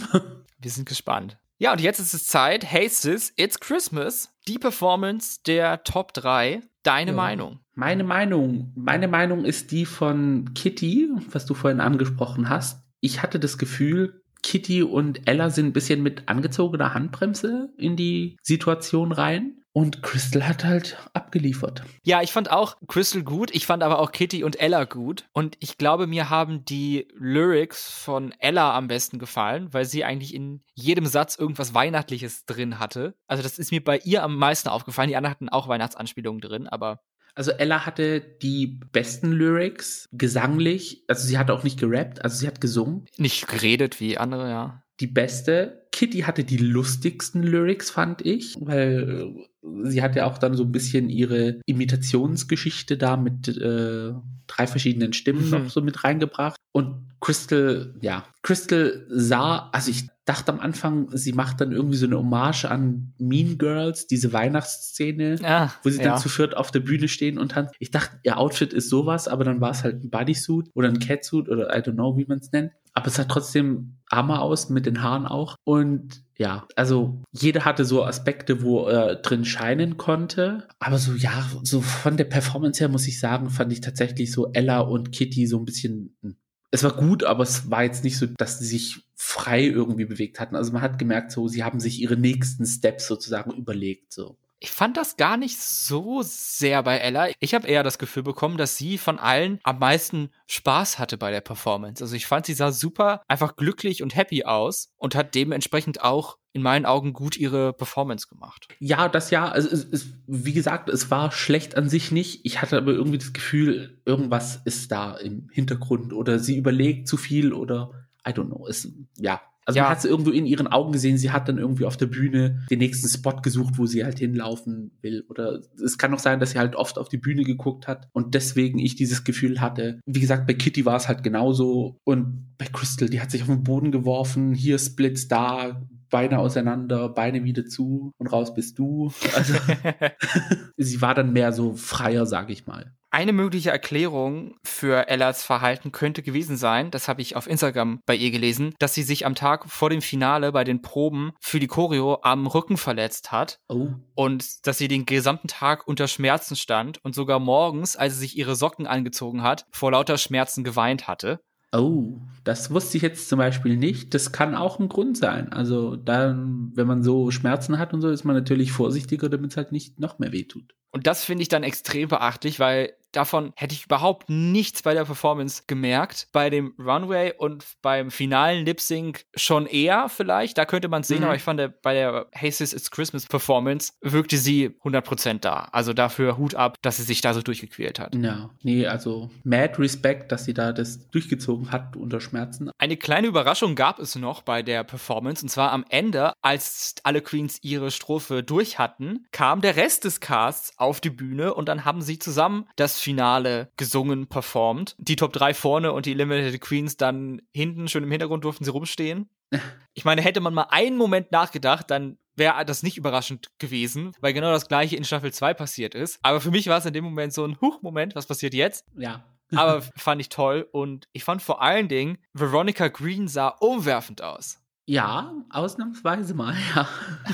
Wir sind gespannt. Ja, und jetzt ist es Zeit. Hey Sis, it's Christmas. Die Performance der Top 3. Deine ja. Meinung? Meine Meinung, meine Meinung ist die von Kitty, was du vorhin angesprochen hast. Ich hatte das Gefühl, Kitty und Ella sind ein bisschen mit angezogener Handbremse in die Situation rein. Und Crystal hat halt abgeliefert. Ja, ich fand auch Crystal gut. Ich fand aber auch Kitty und Ella gut. Und ich glaube, mir haben die Lyrics von Ella am besten gefallen, weil sie eigentlich in jedem Satz irgendwas Weihnachtliches drin hatte. Also, das ist mir bei ihr am meisten aufgefallen. Die anderen hatten auch Weihnachtsanspielungen drin, aber also Ella hatte die besten Lyrics, gesanglich. Also sie hat auch nicht gerappt, also sie hat gesungen. Nicht geredet wie andere, ja. Die beste. Kitty hatte die lustigsten Lyrics, fand ich, weil äh, sie hat ja auch dann so ein bisschen ihre Imitationsgeschichte da mit äh, drei verschiedenen Stimmen mhm. noch so mit reingebracht. Und Crystal, ja, Crystal sah, also ich dachte am Anfang, sie macht dann irgendwie so eine Hommage an Mean Girls, diese Weihnachtsszene, ah, wo sie ja. dann zu viert auf der Bühne stehen und tanzen. Ich dachte, ihr Outfit ist sowas, aber dann war es halt ein Bodysuit oder ein Catsuit oder I don't know, wie man es nennt. Aber es sah trotzdem armer aus, mit den Haaren auch. Und ja, also jeder hatte so Aspekte, wo er drin scheinen konnte. Aber so, ja, so von der Performance her muss ich sagen, fand ich tatsächlich so Ella und Kitty so ein bisschen hm, es war gut, aber es war jetzt nicht so, dass sie sich frei irgendwie bewegt hatten. Also man hat gemerkt, so, sie haben sich ihre nächsten Steps sozusagen überlegt, so. Ich fand das gar nicht so sehr bei Ella. Ich habe eher das Gefühl bekommen, dass sie von allen am meisten Spaß hatte bei der Performance. Also ich fand, sie sah super, einfach glücklich und happy aus und hat dementsprechend auch in meinen Augen gut ihre Performance gemacht. Ja, das ja, also es, es, wie gesagt, es war schlecht an sich nicht. Ich hatte aber irgendwie das Gefühl, irgendwas ist da im Hintergrund oder sie überlegt zu viel oder I don't know. Es, ja, also ja. man hat es irgendwo in ihren Augen gesehen, sie hat dann irgendwie auf der Bühne den nächsten Spot gesucht, wo sie halt hinlaufen will. Oder es kann auch sein, dass sie halt oft auf die Bühne geguckt hat und deswegen ich dieses Gefühl hatte. Wie gesagt, bei Kitty war es halt genauso und bei Crystal, die hat sich auf den Boden geworfen, hier Splits, da Beine auseinander, Beine wieder zu und raus bist du. Also sie war dann mehr so freier, sag ich mal. Eine mögliche Erklärung für Ellas Verhalten könnte gewesen sein, das habe ich auf Instagram bei ihr gelesen, dass sie sich am Tag vor dem Finale bei den Proben für die Choreo am Rücken verletzt hat oh. und dass sie den gesamten Tag unter Schmerzen stand und sogar morgens, als sie sich ihre Socken angezogen hat, vor lauter Schmerzen geweint hatte. Oh, das wusste ich jetzt zum Beispiel nicht. Das kann auch ein Grund sein. Also dann, wenn man so Schmerzen hat und so, ist man natürlich vorsichtiger, damit es halt nicht noch mehr wehtut. Und das finde ich dann extrem beachtlich, weil davon hätte ich überhaupt nichts bei der Performance gemerkt. Bei dem Runway und beim finalen Lip Sync schon eher vielleicht. Da könnte man es sehen, mhm. aber ich fand, bei der Hey Sis It's Christmas Performance wirkte sie 100% da. Also dafür Hut ab, dass sie sich da so durchgequält hat. Ja, nee, also mad Respect, dass sie da das durchgezogen hat unter Schmerzen. Eine kleine Überraschung gab es noch bei der Performance und zwar am Ende, als alle Queens ihre Strophe durch hatten, kam der Rest des Casts auf die Bühne und dann haben sie zusammen das Finale gesungen, performt. Die Top 3 vorne und die Eliminated Queens dann hinten, schön im Hintergrund durften sie rumstehen. Ich meine, hätte man mal einen Moment nachgedacht, dann wäre das nicht überraschend gewesen, weil genau das gleiche in Staffel 2 passiert ist. Aber für mich war es in dem Moment so ein Huch-Moment, was passiert jetzt? Ja. Aber fand ich toll und ich fand vor allen Dingen, Veronica Green sah umwerfend aus. Ja, ausnahmsweise mal, ja.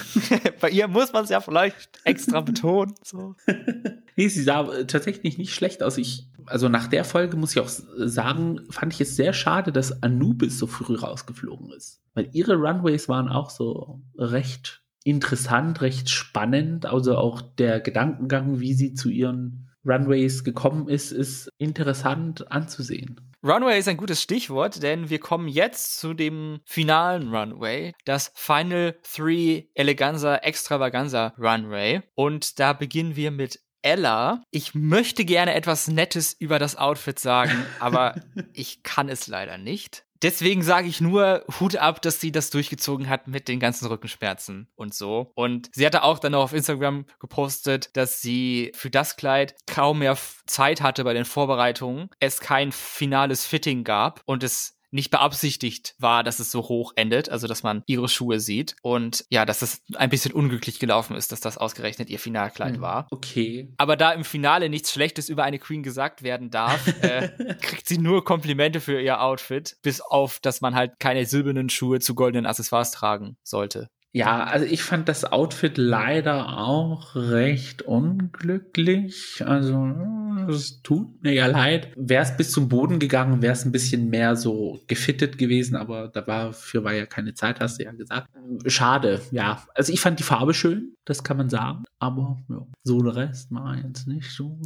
Bei ihr muss man es ja vielleicht extra betonen. So. nee, sie sah tatsächlich nicht schlecht aus. Ich, also nach der Folge muss ich auch sagen, fand ich es sehr schade, dass Anubis so früh rausgeflogen ist. Weil ihre Runways waren auch so recht interessant, recht spannend. Also auch der Gedankengang, wie sie zu ihren Runways gekommen ist, ist interessant anzusehen. Runway ist ein gutes Stichwort, denn wir kommen jetzt zu dem finalen Runway, das Final Three Eleganza Extravaganza Runway. Und da beginnen wir mit Ella. Ich möchte gerne etwas Nettes über das Outfit sagen, aber ich kann es leider nicht. Deswegen sage ich nur Hut ab, dass sie das durchgezogen hat mit den ganzen Rückenschmerzen und so. Und sie hatte auch dann noch auf Instagram gepostet, dass sie für das Kleid kaum mehr Zeit hatte bei den Vorbereitungen, es kein finales Fitting gab und es nicht beabsichtigt war, dass es so hoch endet, also dass man ihre Schuhe sieht und ja, dass es ein bisschen unglücklich gelaufen ist, dass das ausgerechnet ihr Finalkleid mhm. war. Okay. Aber da im Finale nichts Schlechtes über eine Queen gesagt werden darf, äh, kriegt sie nur Komplimente für ihr Outfit, bis auf, dass man halt keine silbernen Schuhe zu goldenen Accessoires tragen sollte. Ja, also ich fand das Outfit leider auch recht unglücklich. Also es tut mir ja leid. Wäre es bis zum Boden gegangen, wäre es ein bisschen mehr so gefittet gewesen, aber dafür war ja keine Zeit, hast du ja gesagt. Schade, ja. Also ich fand die Farbe schön, das kann man sagen, aber ja, so der Rest war jetzt nicht so.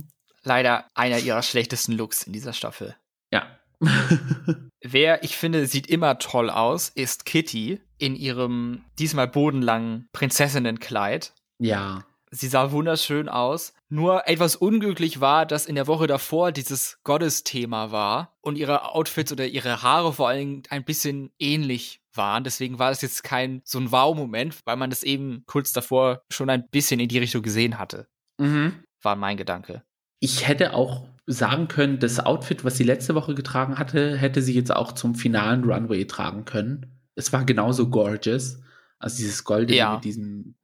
Leider einer ihrer schlechtesten Looks in dieser Staffel. Ja, Wer, ich finde, sieht immer toll aus, ist Kitty in ihrem diesmal bodenlangen Prinzessinnenkleid. Ja. Sie sah wunderschön aus. Nur etwas unglücklich war, dass in der Woche davor dieses Gottesthema war und ihre Outfits oder ihre Haare vor allem ein bisschen ähnlich waren. Deswegen war das jetzt kein so ein Wow-Moment, weil man das eben kurz davor schon ein bisschen in die Richtung gesehen hatte. Mhm. War mein Gedanke. Ich hätte auch sagen können, das Outfit, was sie letzte Woche getragen hatte, hätte sie jetzt auch zum finalen Runway tragen können. Es war genauso gorgeous. Also dieses Goldene ja. mit diesem,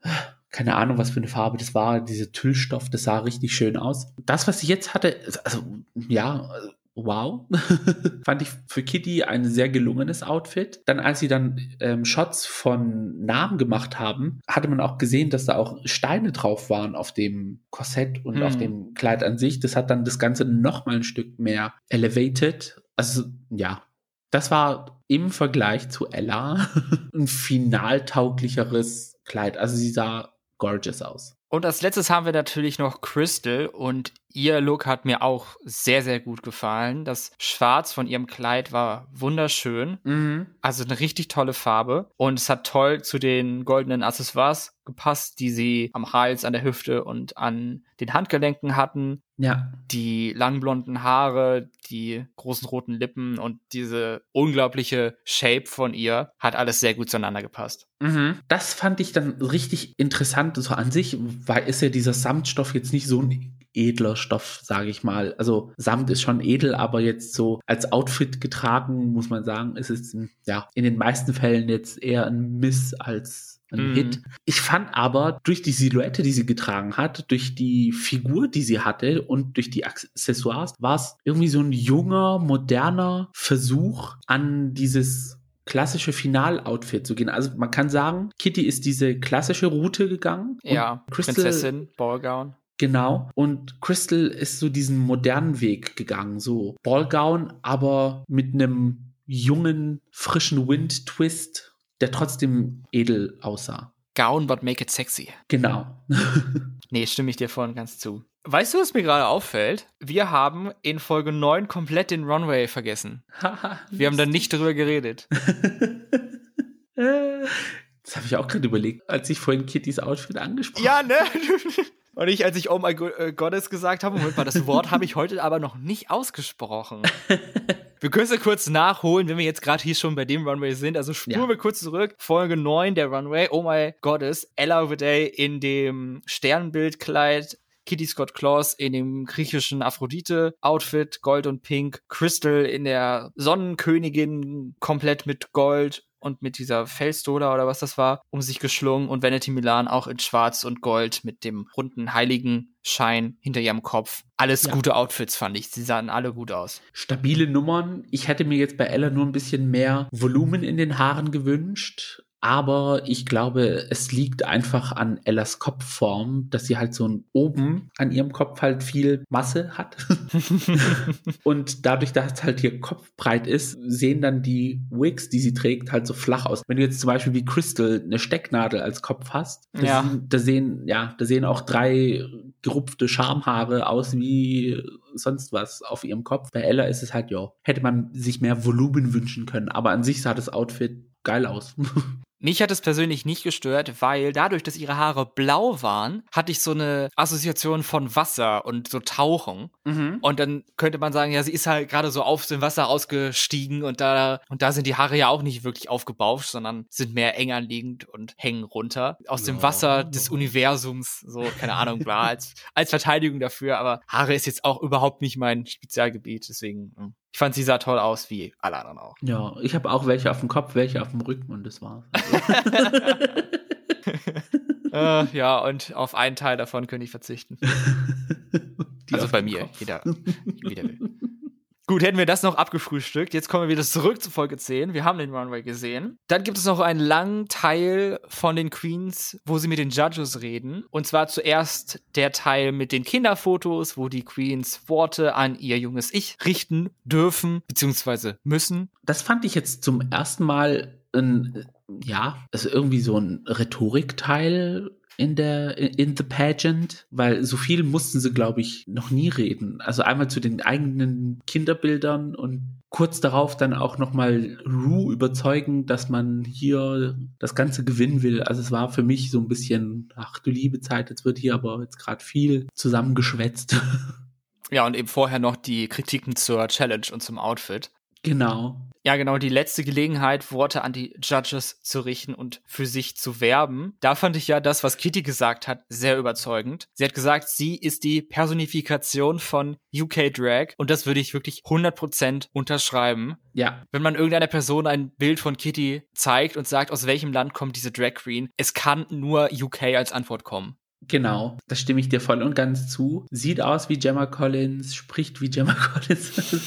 keine Ahnung, was für eine Farbe das war, dieser Tüllstoff, das sah richtig schön aus. Das, was sie jetzt hatte, also ja, wow. Fand ich für Kitty ein sehr gelungenes Outfit. Dann, als sie dann ähm, Shots von Namen gemacht haben, hatte man auch gesehen, dass da auch Steine drauf waren auf dem Korsett und hm. auf dem Kleid an sich. Das hat dann das Ganze noch mal ein Stück mehr elevated. Also, ja. Das war im Vergleich zu Ella ein finaltauglicheres Kleid. Also sie sah gorgeous aus. Und als letztes haben wir natürlich noch Crystal und ihr Look hat mir auch sehr, sehr gut gefallen. Das Schwarz von ihrem Kleid war wunderschön. Mhm. Also eine richtig tolle Farbe. Und es hat toll zu den goldenen Accessoires gepasst, die sie am Hals, an der Hüfte und an den Handgelenken hatten. Ja. Die langen blonden Haare, die großen roten Lippen und diese unglaubliche Shape von ihr hat alles sehr gut zueinander gepasst. Mhm. Das fand ich dann richtig interessant. So an sich weil ist ja dieser Samtstoff jetzt nicht so ein edler Stoff, sage ich mal. Also Samt ist schon edel, aber jetzt so als Outfit getragen, muss man sagen, ist es ja in den meisten Fällen jetzt eher ein Miss als ein mhm. Hit. Ich fand aber durch die Silhouette, die sie getragen hat, durch die Figur, die sie hatte und durch die Accessoires, war es irgendwie so ein junger, moderner Versuch an dieses klassische Finaloutfit zu gehen. Also man kann sagen, Kitty ist diese klassische Route gegangen. Ja, Crystal, Prinzessin, Ballgown. Genau. Und Crystal ist so diesen modernen Weg gegangen. So Ballgown, aber mit einem jungen, frischen Wind-Twist, der trotzdem edel aussah. Gown, but make it sexy. Genau. nee, stimme ich dir vorhin ganz zu. Weißt du, was mir gerade auffällt? Wir haben in Folge 9 komplett den Runway vergessen. Wir haben da nicht drüber geredet. das habe ich auch gerade überlegt, als ich vorhin Kittys Outfit angesprochen habe. Ja, ne? Und ich, als ich Oh my äh, Goddess gesagt habe, Moment mal, das Wort habe ich heute aber noch nicht ausgesprochen. wir können es ja kurz nachholen, wenn wir jetzt gerade hier schon bei dem Runway sind. Also spuren ja. wir kurz zurück. Folge 9 der Runway, Oh my Goddess, Ella O'Day in dem Sternbildkleid Kitty Scott Claus in dem griechischen Aphrodite-Outfit, Gold und Pink, Crystal in der Sonnenkönigin komplett mit Gold und mit dieser Felsdola oder was das war, um sich geschlungen und Vanity Milan auch in Schwarz und Gold mit dem runden heiligen Schein hinter ihrem Kopf. Alles ja. gute Outfits fand ich. Sie sahen alle gut aus. Stabile Nummern. Ich hätte mir jetzt bei Ella nur ein bisschen mehr Volumen in den Haaren gewünscht. Aber ich glaube, es liegt einfach an Ellas Kopfform, dass sie halt so ein oben an ihrem Kopf halt viel Masse hat. und dadurch, dass halt ihr Kopf breit ist, sehen dann die Wigs, die sie trägt, halt so flach aus. Wenn du jetzt zum Beispiel wie Crystal eine Stecknadel als Kopf hast, da, Ja. sehen, da sehen, ja, da sehen auch drei gerupfte Schamhaare aus wie sonst was auf ihrem Kopf. Bei Ella ist es halt, ja, hätte man sich mehr Volumen wünschen können, aber an sich sah das Outfit geil aus. Mich hat es persönlich nicht gestört, weil dadurch, dass ihre Haare blau waren, hatte ich so eine Assoziation von Wasser und so Tauchen. Und dann könnte man sagen, ja, sie ist halt gerade so auf dem Wasser ausgestiegen und da, und da sind die Haare ja auch nicht wirklich aufgebauscht, sondern sind mehr eng anliegend und hängen runter. Aus dem Ja. Wasser des Universums, so, keine Ahnung, bla, als, als Verteidigung dafür. Aber Haare ist jetzt auch überhaupt nicht mein Spezialgebiet, deswegen, hm. Ich fand, sie sah toll aus, wie alle anderen auch. Ja, ich habe auch welche auf dem Kopf, welche auf dem Rücken und das war's. äh, ja, und auf einen Teil davon könnte ich verzichten. Also bei mir, Kopf. jeder, wie der will. Gut, hätten wir das noch abgefrühstückt. Jetzt kommen wir wieder zurück zu Folge 10. Wir haben den Runway gesehen. Dann gibt es noch einen langen Teil von den Queens, wo sie mit den Judges reden. Und zwar zuerst der Teil mit den Kinderfotos, wo die Queens Worte an ihr junges Ich richten dürfen, beziehungsweise müssen. Das fand ich jetzt zum ersten Mal ein, ja, also irgendwie so ein Rhetorikteil in der, in the pageant, weil so viel mussten sie, glaube ich, noch nie reden. Also einmal zu den eigenen Kinderbildern und kurz darauf dann auch nochmal Rue überzeugen, dass man hier das Ganze gewinnen will. Also es war für mich so ein bisschen, ach du liebe Zeit, jetzt wird hier aber jetzt gerade viel zusammengeschwätzt. Ja, und eben vorher noch die Kritiken zur Challenge und zum Outfit. Genau. Ja, genau, die letzte Gelegenheit, Worte an die Judges zu richten und für sich zu werben. Da fand ich ja das, was Kitty gesagt hat, sehr überzeugend. Sie hat gesagt, sie ist die Personifikation von UK Drag und das würde ich wirklich 100% unterschreiben. Ja, Wenn man irgendeiner Person ein Bild von Kitty zeigt und sagt, aus welchem Land kommt diese Drag Queen, es kann nur UK als Antwort kommen. Genau, da stimme ich dir voll und ganz zu. Sieht aus wie Gemma Collins, spricht wie Gemma Collins.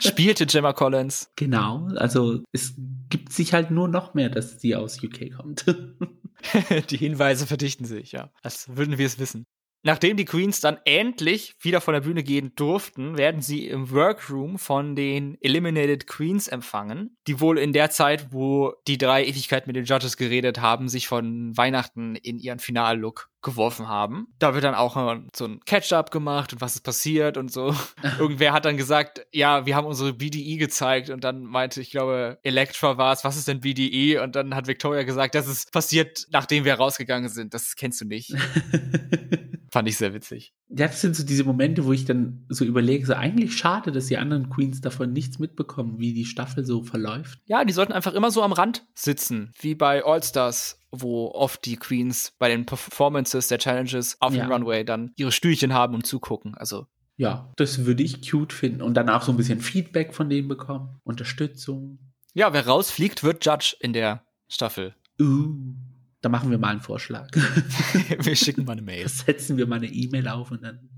Spielte Gemma Collins. genau, also es gibt sich halt nur noch mehr, dass sie aus UK kommt. die Hinweise verdichten sich, ja. Als würden wir es wissen. Nachdem die Queens dann endlich wieder von der Bühne gehen durften, werden sie im Workroom von den Eliminated Queens empfangen, die wohl in der Zeit, wo die drei Ewigkeit mit den Judges geredet haben, sich von Weihnachten in ihren Finallook geworfen haben. Da wird dann auch so ein Catch-up gemacht und was ist passiert und so. Irgendwer hat dann gesagt, ja, wir haben unsere BDE gezeigt und dann meinte, ich glaube, Elektra war es, was ist denn BDE? Und dann hat Victoria gesagt, das ist passiert, nachdem wir rausgegangen sind. Das kennst du nicht. Fand ich sehr witzig. ja, das sind so diese Momente, wo ich dann so überlege, so eigentlich schade, dass die anderen Queens davon nichts mitbekommen, wie die Staffel so verläuft. Ja, die sollten einfach immer so am Rand sitzen, wie bei All-Stars, wo oft die Queens bei den Performances der Challenges auf Ja. dem Runway dann ihre Stühlchen haben und zugucken. Also Ja, das würde ich cute finden und dann auch so ein bisschen Feedback von denen bekommen, Unterstützung. ja, wer rausfliegt, wird Judge in der Staffel. Uh, da machen wir mal einen Vorschlag. wir schicken mal eine Mail. Setzen wir mal eine E-Mail auf und dann.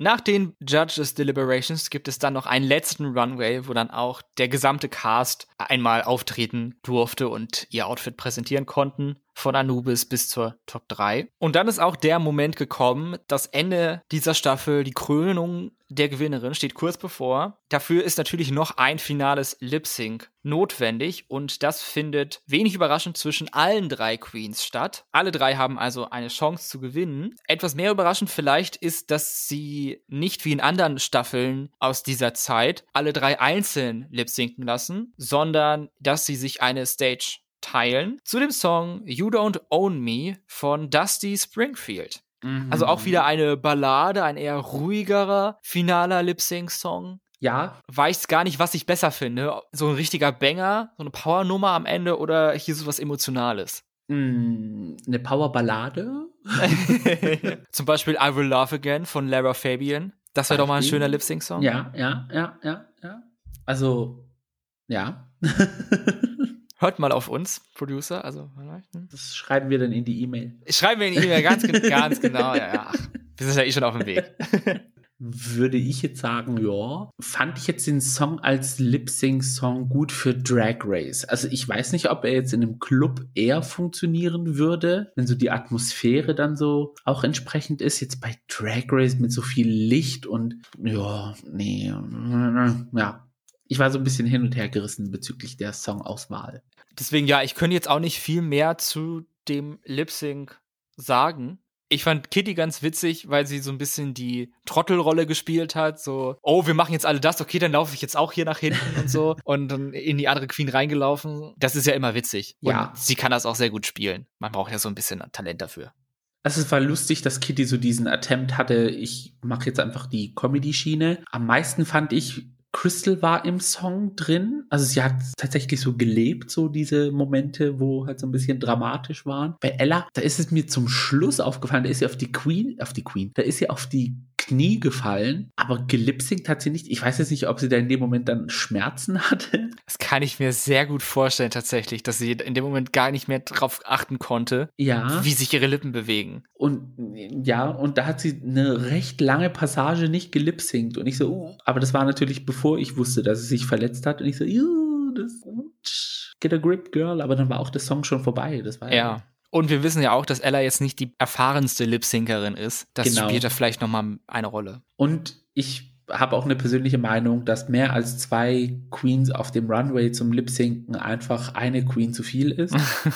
Nach den Judges Deliberations gibt es dann noch einen letzten Runway, wo dann auch der gesamte Cast einmal auftreten durfte und ihr Outfit präsentieren konnten. Von Anubis bis zur Top 3. Und dann ist auch der Moment gekommen, das Ende dieser Staffel, die Krönung der Gewinnerin steht kurz bevor. Dafür ist natürlich noch ein finales Lip Sync notwendig und das findet wenig überraschend zwischen allen drei Queens statt. Alle drei haben also eine Chance zu gewinnen. Etwas mehr überraschend vielleicht ist, dass sie nicht wie in anderen Staffeln aus dieser Zeit alle drei einzeln lip sinken lassen, sondern dass sie sich eine Stage teilen zu dem Song You Don't Own Me von Dusty Springfield. Also auch wieder eine Ballade, ein eher ruhigerer finaler Lip-Sync-Song. Ja, Weiß gar nicht, was ich besser finde. So ein richtiger Banger, so eine Powernummer am Ende oder hier so was Emotionales. mh, eine Powerballade. Zum Beispiel I Will Love Again von Lara Fabian. Das wäre doch mal ein schöner Lip-Sync-Song. Ja, ja, ja, ja, ja. Also, ja. Hört mal auf uns, Producer. Also, hm. Das schreiben wir dann in die E-Mail. schreiben wir in die E-Mail ganz, ganz genau. Ja, ja. Wir sind ja eh schon auf dem Weg. würde ich jetzt sagen, ja, fand ich jetzt den Song als Lip-Sync-Song gut für Drag Race. Also ich weiß nicht, ob er jetzt in einem Club eher funktionieren würde, wenn so die Atmosphäre dann so auch entsprechend ist. Jetzt bei Drag Race mit so viel Licht und ja, nee, ja. Ich war so ein bisschen hin und her gerissen bezüglich der Songauswahl. Deswegen, ja, ich könnte jetzt auch nicht viel mehr zu dem Lip-Sync sagen. Ich fand Kitty ganz witzig, weil sie so ein bisschen die Trottelrolle gespielt hat. So, oh, wir machen jetzt alle das, okay, dann laufe ich jetzt auch hier nach hinten und so. Und dann in die andere Queen reingelaufen. Das ist ja immer witzig. Ja. Und sie kann das auch sehr gut spielen. Man braucht ja so ein bisschen Talent dafür. Also es war lustig, dass Kitty so diesen Attempt hatte, ich mache jetzt einfach die Comedy-Schiene. Am meisten fand ich Crystal war im Song drin. Also sie hat tatsächlich so gelebt, so diese Momente, wo halt so ein bisschen dramatisch waren. Bei Ella, da ist es mir zum Schluss aufgefallen, da ist sie auf die Queen, auf die Queen, da ist sie auf die Knie gefallen, aber gelipsingt hat sie nicht. Ich weiß jetzt nicht, ob sie da in dem Moment dann Schmerzen hatte. Das kann ich mir sehr gut vorstellen, tatsächlich, dass sie in dem Moment gar nicht mehr drauf achten konnte, ja. wie sich ihre Lippen bewegen. Und ja, und da hat sie eine recht lange Passage nicht gelipsingt. Und ich so, uh, aber das war natürlich bevor ich wusste, dass sie sich verletzt hat. Und ich so, uh, das ist gut. Get a grip, girl. Aber dann war auch der Song schon vorbei. Das war ja. ja und wir wissen ja auch, dass Ella jetzt nicht die erfahrenste Lip-Syncerin ist. Das genau. spielt da vielleicht nochmal eine Rolle. Und ich habe auch eine persönliche Meinung, dass mehr als zwei Queens auf dem Runway zum Lip-Synken einfach eine Queen zu viel ist.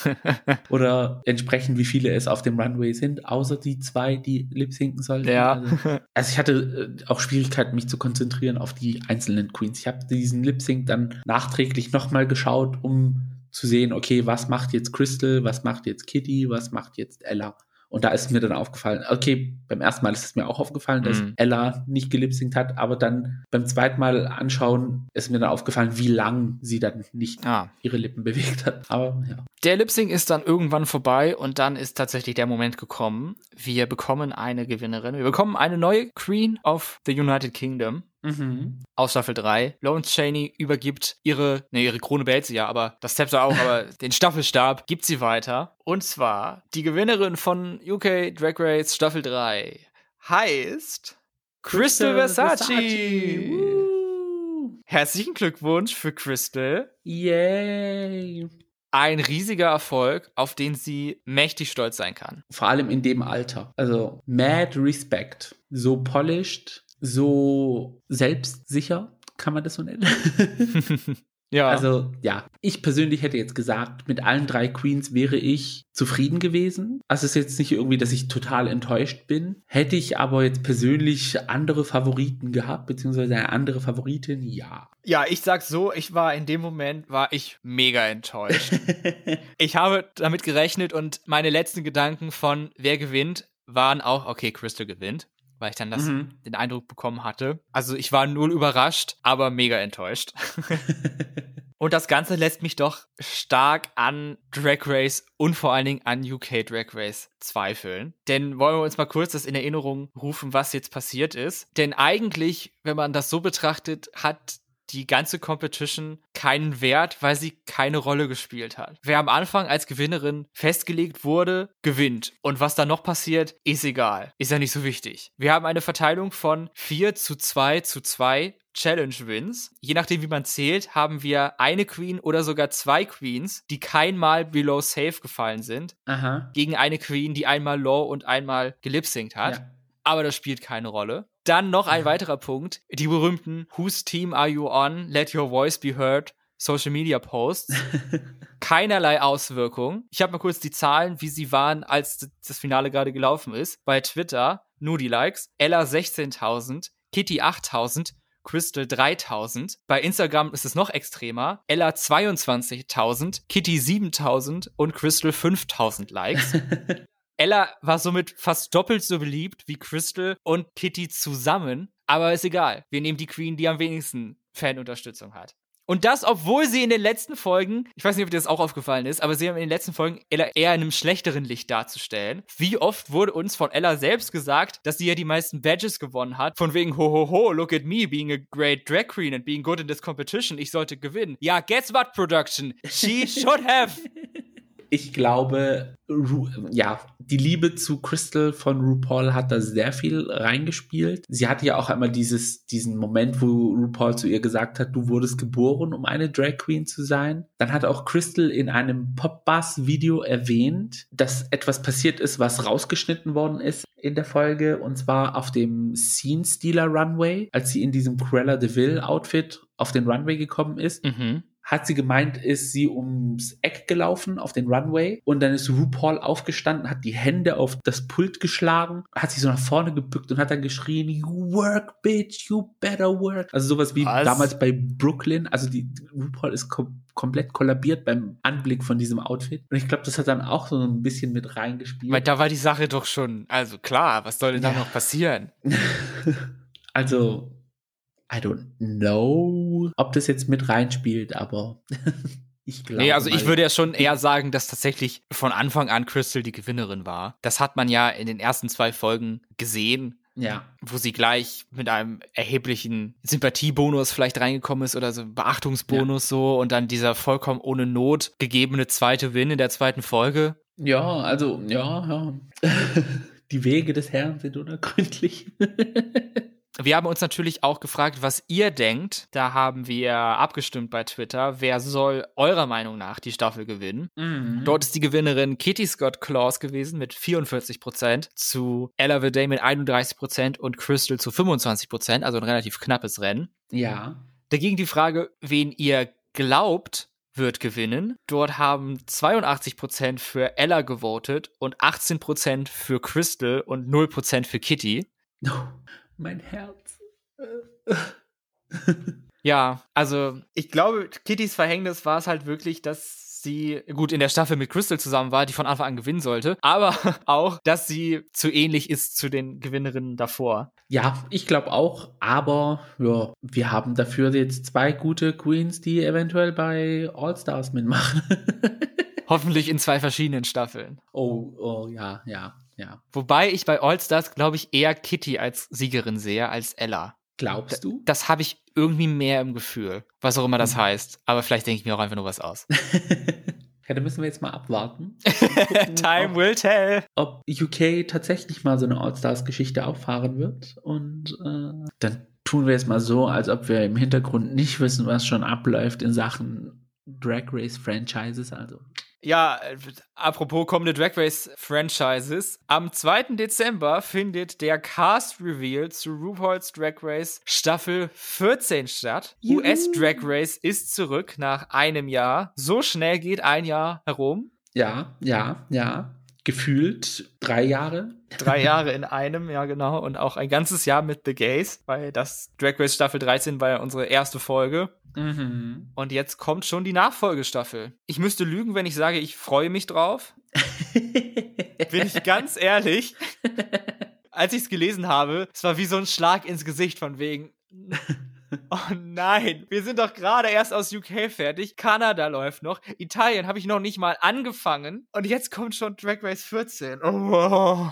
Oder entsprechend, wie viele es auf dem Runway sind, außer die zwei, die Lip-Synken sollten. Ja. Also, also, ich hatte äh, auch Schwierigkeiten, mich zu konzentrieren auf die einzelnen Queens. Ich habe diesen Lip-Sync dann nachträglich nochmal geschaut, um zu sehen, okay, was macht jetzt Crystal, was macht jetzt Kitty, was macht jetzt Ella. Und da ist mir dann aufgefallen, okay, beim ersten Mal ist es mir auch aufgefallen, dass mhm. Ella nicht gelipsingt hat, aber dann beim zweiten Mal anschauen ist mir dann aufgefallen, wie lang sie dann nicht ah. ihre Lippen bewegt hat. Aber ja. Der Lipsing ist dann irgendwann vorbei und dann ist tatsächlich der Moment gekommen. Wir bekommen eine Gewinnerin. Wir bekommen eine neue Queen of the United Kingdom. Mhm. Aus Staffel 3. Lawrence Cheney übergibt ihre, ne, ihre Krone behält sie ja, aber das Zepter auch, aber den Staffelstab gibt sie weiter. Und zwar die Gewinnerin von UK Drag Race Staffel 3 heißt Crystal, Versace. Versace. Herzlichen Glückwunsch für Crystal. Yay. Ein riesiger Erfolg, auf den sie mächtig stolz sein kann. Vor allem in dem Alter. Also, mad respect. So polished, so selbstsicher, kann man das so nennen? ja. Also, ja, ich persönlich hätte jetzt gesagt, mit allen drei Queens wäre ich zufrieden gewesen. Also, es ist jetzt nicht irgendwie, dass ich total enttäuscht bin. Hätte ich aber jetzt persönlich andere Favoriten gehabt, beziehungsweise eine andere Favoritin, ja. Ja, ich sag so, ich war in dem Moment, war ich mega enttäuscht. ich habe damit gerechnet und meine letzten Gedanken von wer gewinnt waren auch, okay, Crystal gewinnt weil ich dann das, mhm. den Eindruck bekommen hatte. Also ich war null überrascht, aber mega enttäuscht. und das Ganze lässt mich doch stark an Drag Race und vor allen Dingen an UK Drag Race zweifeln. Denn wollen wir uns mal kurz das in Erinnerung rufen, was jetzt passiert ist. Denn eigentlich, wenn man das so betrachtet, hat die ganze Competition keinen Wert, weil sie keine Rolle gespielt hat. Wer am Anfang als Gewinnerin festgelegt wurde, gewinnt. Und was da noch passiert, ist egal. Ist ja nicht so wichtig. Wir haben eine Verteilung von 4 zu 2 zu 2 Challenge Wins. Je nachdem, wie man zählt, haben wir eine Queen oder sogar zwei Queens, die keinmal below safe gefallen sind, Aha. gegen eine Queen, die einmal low und einmal gelipsingt hat. Ja. Aber das spielt keine Rolle. Dann noch ein weiterer Punkt, die berühmten Whose Team Are You On? Let Your Voice Be Heard Social Media Posts. Keinerlei Auswirkung. Ich habe mal kurz die Zahlen, wie sie waren, als das Finale gerade gelaufen ist. Bei Twitter nur die Likes. Ella 16.000, Kitty 8.000, Crystal 3000. Bei Instagram ist es noch extremer. Ella 22.000, Kitty 7000 und Crystal 5000 Likes. Ella war somit fast doppelt so beliebt wie Crystal und Kitty zusammen. Aber ist egal. Wir nehmen die Queen, die am wenigsten Fanunterstützung hat. Und das, obwohl sie in den letzten Folgen, ich weiß nicht, ob dir das auch aufgefallen ist, aber sie haben in den letzten Folgen Ella eher in einem schlechteren Licht darzustellen. Wie oft wurde uns von Ella selbst gesagt, dass sie ja die meisten Badges gewonnen hat, von wegen, ho, ho, ho, look at me being a great drag queen and being good in this competition, ich sollte gewinnen. Ja, guess what, Production? She should have. ich glaube, ja, die Liebe zu Crystal von RuPaul hat da sehr viel reingespielt. Sie hatte ja auch einmal dieses, diesen Moment, wo RuPaul zu ihr gesagt hat, du wurdest geboren, um eine Drag Queen zu sein. Dann hat auch Crystal in einem Pop-Bass-Video erwähnt, dass etwas passiert ist, was rausgeschnitten worden ist in der Folge, und zwar auf dem Scene Stealer Runway, als sie in diesem Cruella de Vil Outfit auf den Runway gekommen ist. Mhm hat sie gemeint, ist sie ums Eck gelaufen auf den Runway und dann ist RuPaul aufgestanden, hat die Hände auf das Pult geschlagen, hat sich so nach vorne gebückt und hat dann geschrien, you work, bitch, you better work. Also sowas wie Was? damals bei Brooklyn. Also die RuPaul ist kom komplett kollabiert beim Anblick von diesem Outfit. Und ich glaube, das hat dann auch so ein bisschen mit reingespielt. Weil da war die Sache doch schon, also klar, was soll denn ja. da noch passieren? also I don't know, ob das jetzt mit reinspielt, aber ich glaube. Nee, also ich würde ja schon eher sagen, dass tatsächlich von Anfang an Crystal die Gewinnerin war. Das hat man ja in den ersten zwei Folgen gesehen. Ja. Wo sie gleich mit einem erheblichen Sympathiebonus vielleicht reingekommen ist oder so Beachtungsbonus ja. so und dann dieser vollkommen ohne Not gegebene zweite Win in der zweiten Folge. Ja, also, ja, ja. die Wege des Herrn sind unergründlich. Wir haben uns natürlich auch gefragt, was ihr denkt. Da haben wir abgestimmt bei Twitter. Wer soll eurer Meinung nach die Staffel gewinnen? Mhm. Dort ist die Gewinnerin Kitty Scott Claus gewesen mit 44% zu Ella Viday mit 31% und Crystal zu 25% also ein relativ knappes Rennen. Ja. Dagegen die Frage, wen ihr glaubt, wird gewinnen. Dort haben 82% für Ella gewotet und 18% für Crystal und 0% für Kitty. Mein Herz. ja, also ich glaube, Kittys Verhängnis war es halt wirklich, dass sie gut in der Staffel mit Crystal zusammen war, die von Anfang an gewinnen sollte, aber auch, dass sie zu ähnlich ist zu den Gewinnerinnen davor. Ja, ich glaube auch, aber ja, wir haben dafür jetzt zwei gute Queens, die eventuell bei All Stars mitmachen. Hoffentlich in zwei verschiedenen Staffeln. Oh, oh, ja, ja. Ja. Wobei ich bei All-Stars, glaube ich, eher Kitty als Siegerin sehe als Ella. Glaubst du? Das habe ich irgendwie mehr im Gefühl. Was auch immer das mhm. heißt. Aber vielleicht denke ich mir auch einfach nur was aus. ja, dann müssen wir jetzt mal abwarten. Gucken, Time ob, will tell. Ob UK tatsächlich mal so eine All-Stars-Geschichte auffahren wird. Und äh, dann tun wir jetzt mal so, als ob wir im Hintergrund nicht wissen, was schon abläuft in Sachen Drag Race Franchises. Also ja, äh, apropos kommende Drag Race Franchises. Am 2. Dezember findet der Cast Reveal zu RuPaul's Drag Race Staffel 14 statt. Juhu. US Drag Race ist zurück nach einem Jahr. So schnell geht ein Jahr herum. Ja, ja, ja. Gefühlt drei Jahre. Drei Jahre in einem, ja genau. Und auch ein ganzes Jahr mit The Gays, weil das Drag Race Staffel 13 war ja unsere erste Folge. Mhm. Und jetzt kommt schon die Nachfolgestaffel. Ich müsste lügen, wenn ich sage, ich freue mich drauf. Bin ich ganz ehrlich. Als ich es gelesen habe, es war wie so ein Schlag ins Gesicht von wegen. Oh nein, wir sind doch gerade erst aus UK fertig. Kanada läuft noch. Italien habe ich noch nicht mal angefangen. Und jetzt kommt schon Drag Race 14. Oh.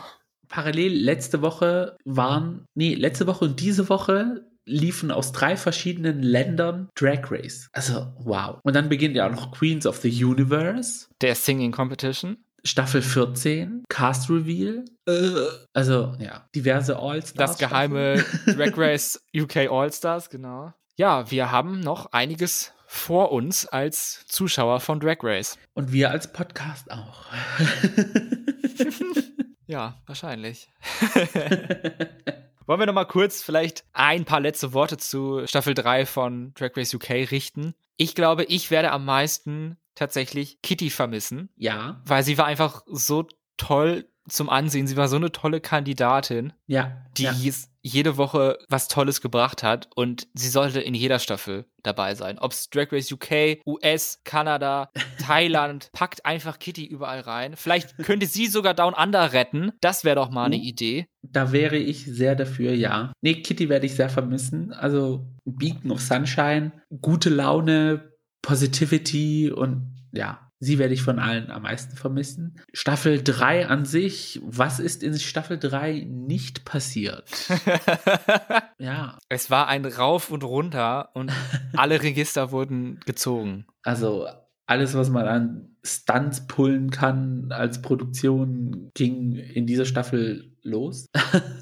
Parallel letzte Woche waren, nee, letzte Woche und diese Woche liefen aus drei verschiedenen Ländern Drag Race. Also, wow. Und dann beginnt ja auch noch Queens of the Universe. Der Singing Competition. Staffel 14, Cast Reveal. Äh. Also, ja, diverse All-Stars. Das geheime Drag Race UK All-Stars, genau. Ja, wir haben noch einiges vor uns als Zuschauer von Drag Race. Und wir als Podcast auch. ja, wahrscheinlich. Wollen wir noch mal kurz vielleicht ein paar letzte Worte zu Staffel 3 von Drag Race UK richten? Ich glaube, ich werde am meisten tatsächlich Kitty vermissen. Ja. Weil sie war einfach so toll zum Ansehen. Sie war so eine tolle Kandidatin, ja, die ja. Jede Woche was Tolles gebracht hat und sie sollte in jeder Staffel dabei sein. Ob es Drag Race UK, US, Kanada, Thailand, packt einfach Kitty überall rein. Vielleicht könnte sie sogar Down Under retten. Das wäre doch mal eine uh, Idee. Da wäre ich sehr dafür, ja. Nee, Kitty werde ich sehr vermissen. Also Beacon of Sunshine, gute Laune, Positivity und ja, Sie werde ich von allen am meisten vermissen. Staffel 3 an sich, was ist in Staffel 3 nicht passiert? ja. Es war ein Rauf und runter und alle Register wurden gezogen. Also alles, was man an Stunts pullen kann als Produktion, ging in dieser Staffel los.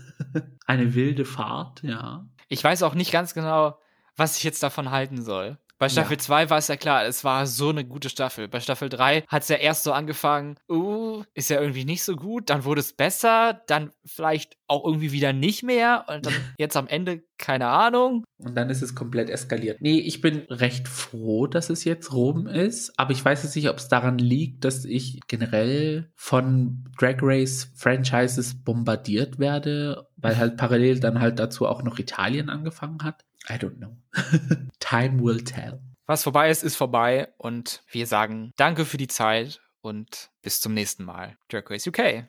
Eine wilde Fahrt, ja. Ich weiß auch nicht ganz genau, was ich jetzt davon halten soll. Bei Staffel ja. 2 war es ja klar, es war so eine gute Staffel. Bei Staffel 3 hat es ja erst so angefangen, uh, ist ja irgendwie nicht so gut, dann wurde es besser, dann vielleicht auch irgendwie wieder nicht mehr und dann jetzt am Ende keine Ahnung. Und dann ist es komplett eskaliert. Nee, ich bin recht froh, dass es jetzt rum ist, aber ich weiß jetzt nicht, ob es daran liegt, dass ich generell von Drag Race Franchises bombardiert werde, weil halt parallel dann halt dazu auch noch Italien angefangen hat. I don't know. Time will tell. Was vorbei ist, ist vorbei und wir sagen Danke für die Zeit und bis zum nächsten Mal. Drag Race UK.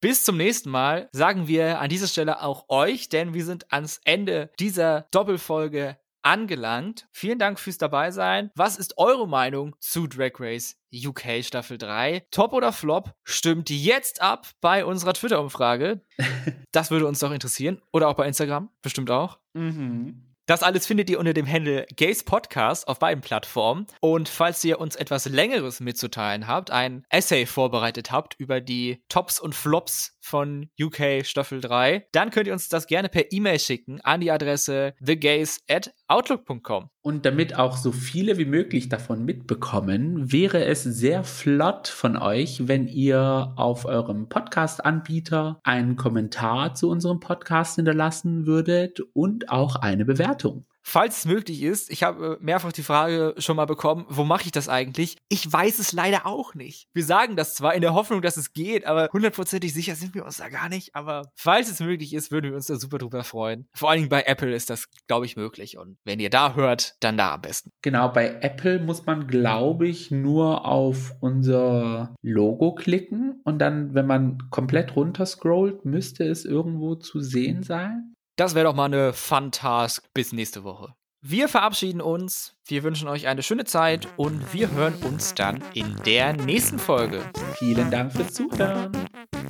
Bis zum nächsten Mal sagen wir an dieser Stelle auch euch, denn wir sind ans Ende dieser Doppelfolge angelangt. Vielen Dank fürs Dabeisein. Was ist eure Meinung zu Drag Race UK Staffel 3? Top oder Flop? Stimmt jetzt ab bei unserer Twitter-Umfrage. Das würde uns doch interessieren. Oder auch bei Instagram. Bestimmt auch. Mhm. Das alles findet ihr unter dem Handle Gays Podcast auf beiden Plattformen. Und falls ihr uns etwas Längeres mitzuteilen habt, ein Essay vorbereitet habt über die Tops und Flops von UK Staffel 3, dann könnt ihr uns das gerne per E-Mail schicken an die Adresse thegays at outlook.com. Und damit auch so viele wie möglich davon mitbekommen, wäre es sehr flott von euch, wenn ihr auf eurem Podcast-Anbieter einen Kommentar zu unserem Podcast hinterlassen würdet und auch eine Bewertung falls es möglich ist, ich habe äh, mehrfach die Frage schon mal bekommen, wo mache ich das eigentlich? Ich weiß es leider auch nicht. Wir sagen das zwar in der Hoffnung, dass es geht, aber hundertprozentig sicher sind wir uns da gar nicht. Aber falls es möglich ist, würden wir uns da super drüber freuen. Vor allen Dingen bei Apple ist das, glaube ich, möglich. Und wenn ihr da hört, dann da am besten. Genau, bei Apple muss man, glaube ich, nur auf unser Logo klicken und dann, wenn man komplett runter scrollt, müsste es irgendwo zu sehen sein. Das wäre doch mal eine Fun-Task bis nächste Woche. Wir verabschieden uns, wir wünschen euch eine schöne Zeit und wir hören uns dann in der nächsten Folge. Vielen Dank fürs Zuhören.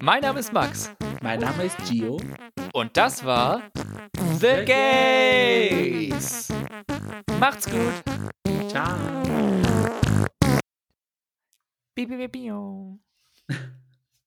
Mein Name ist Max. Mein Name ist Gio. Und das war The Gays. Macht's gut. Ciao. Bi, bi, bi,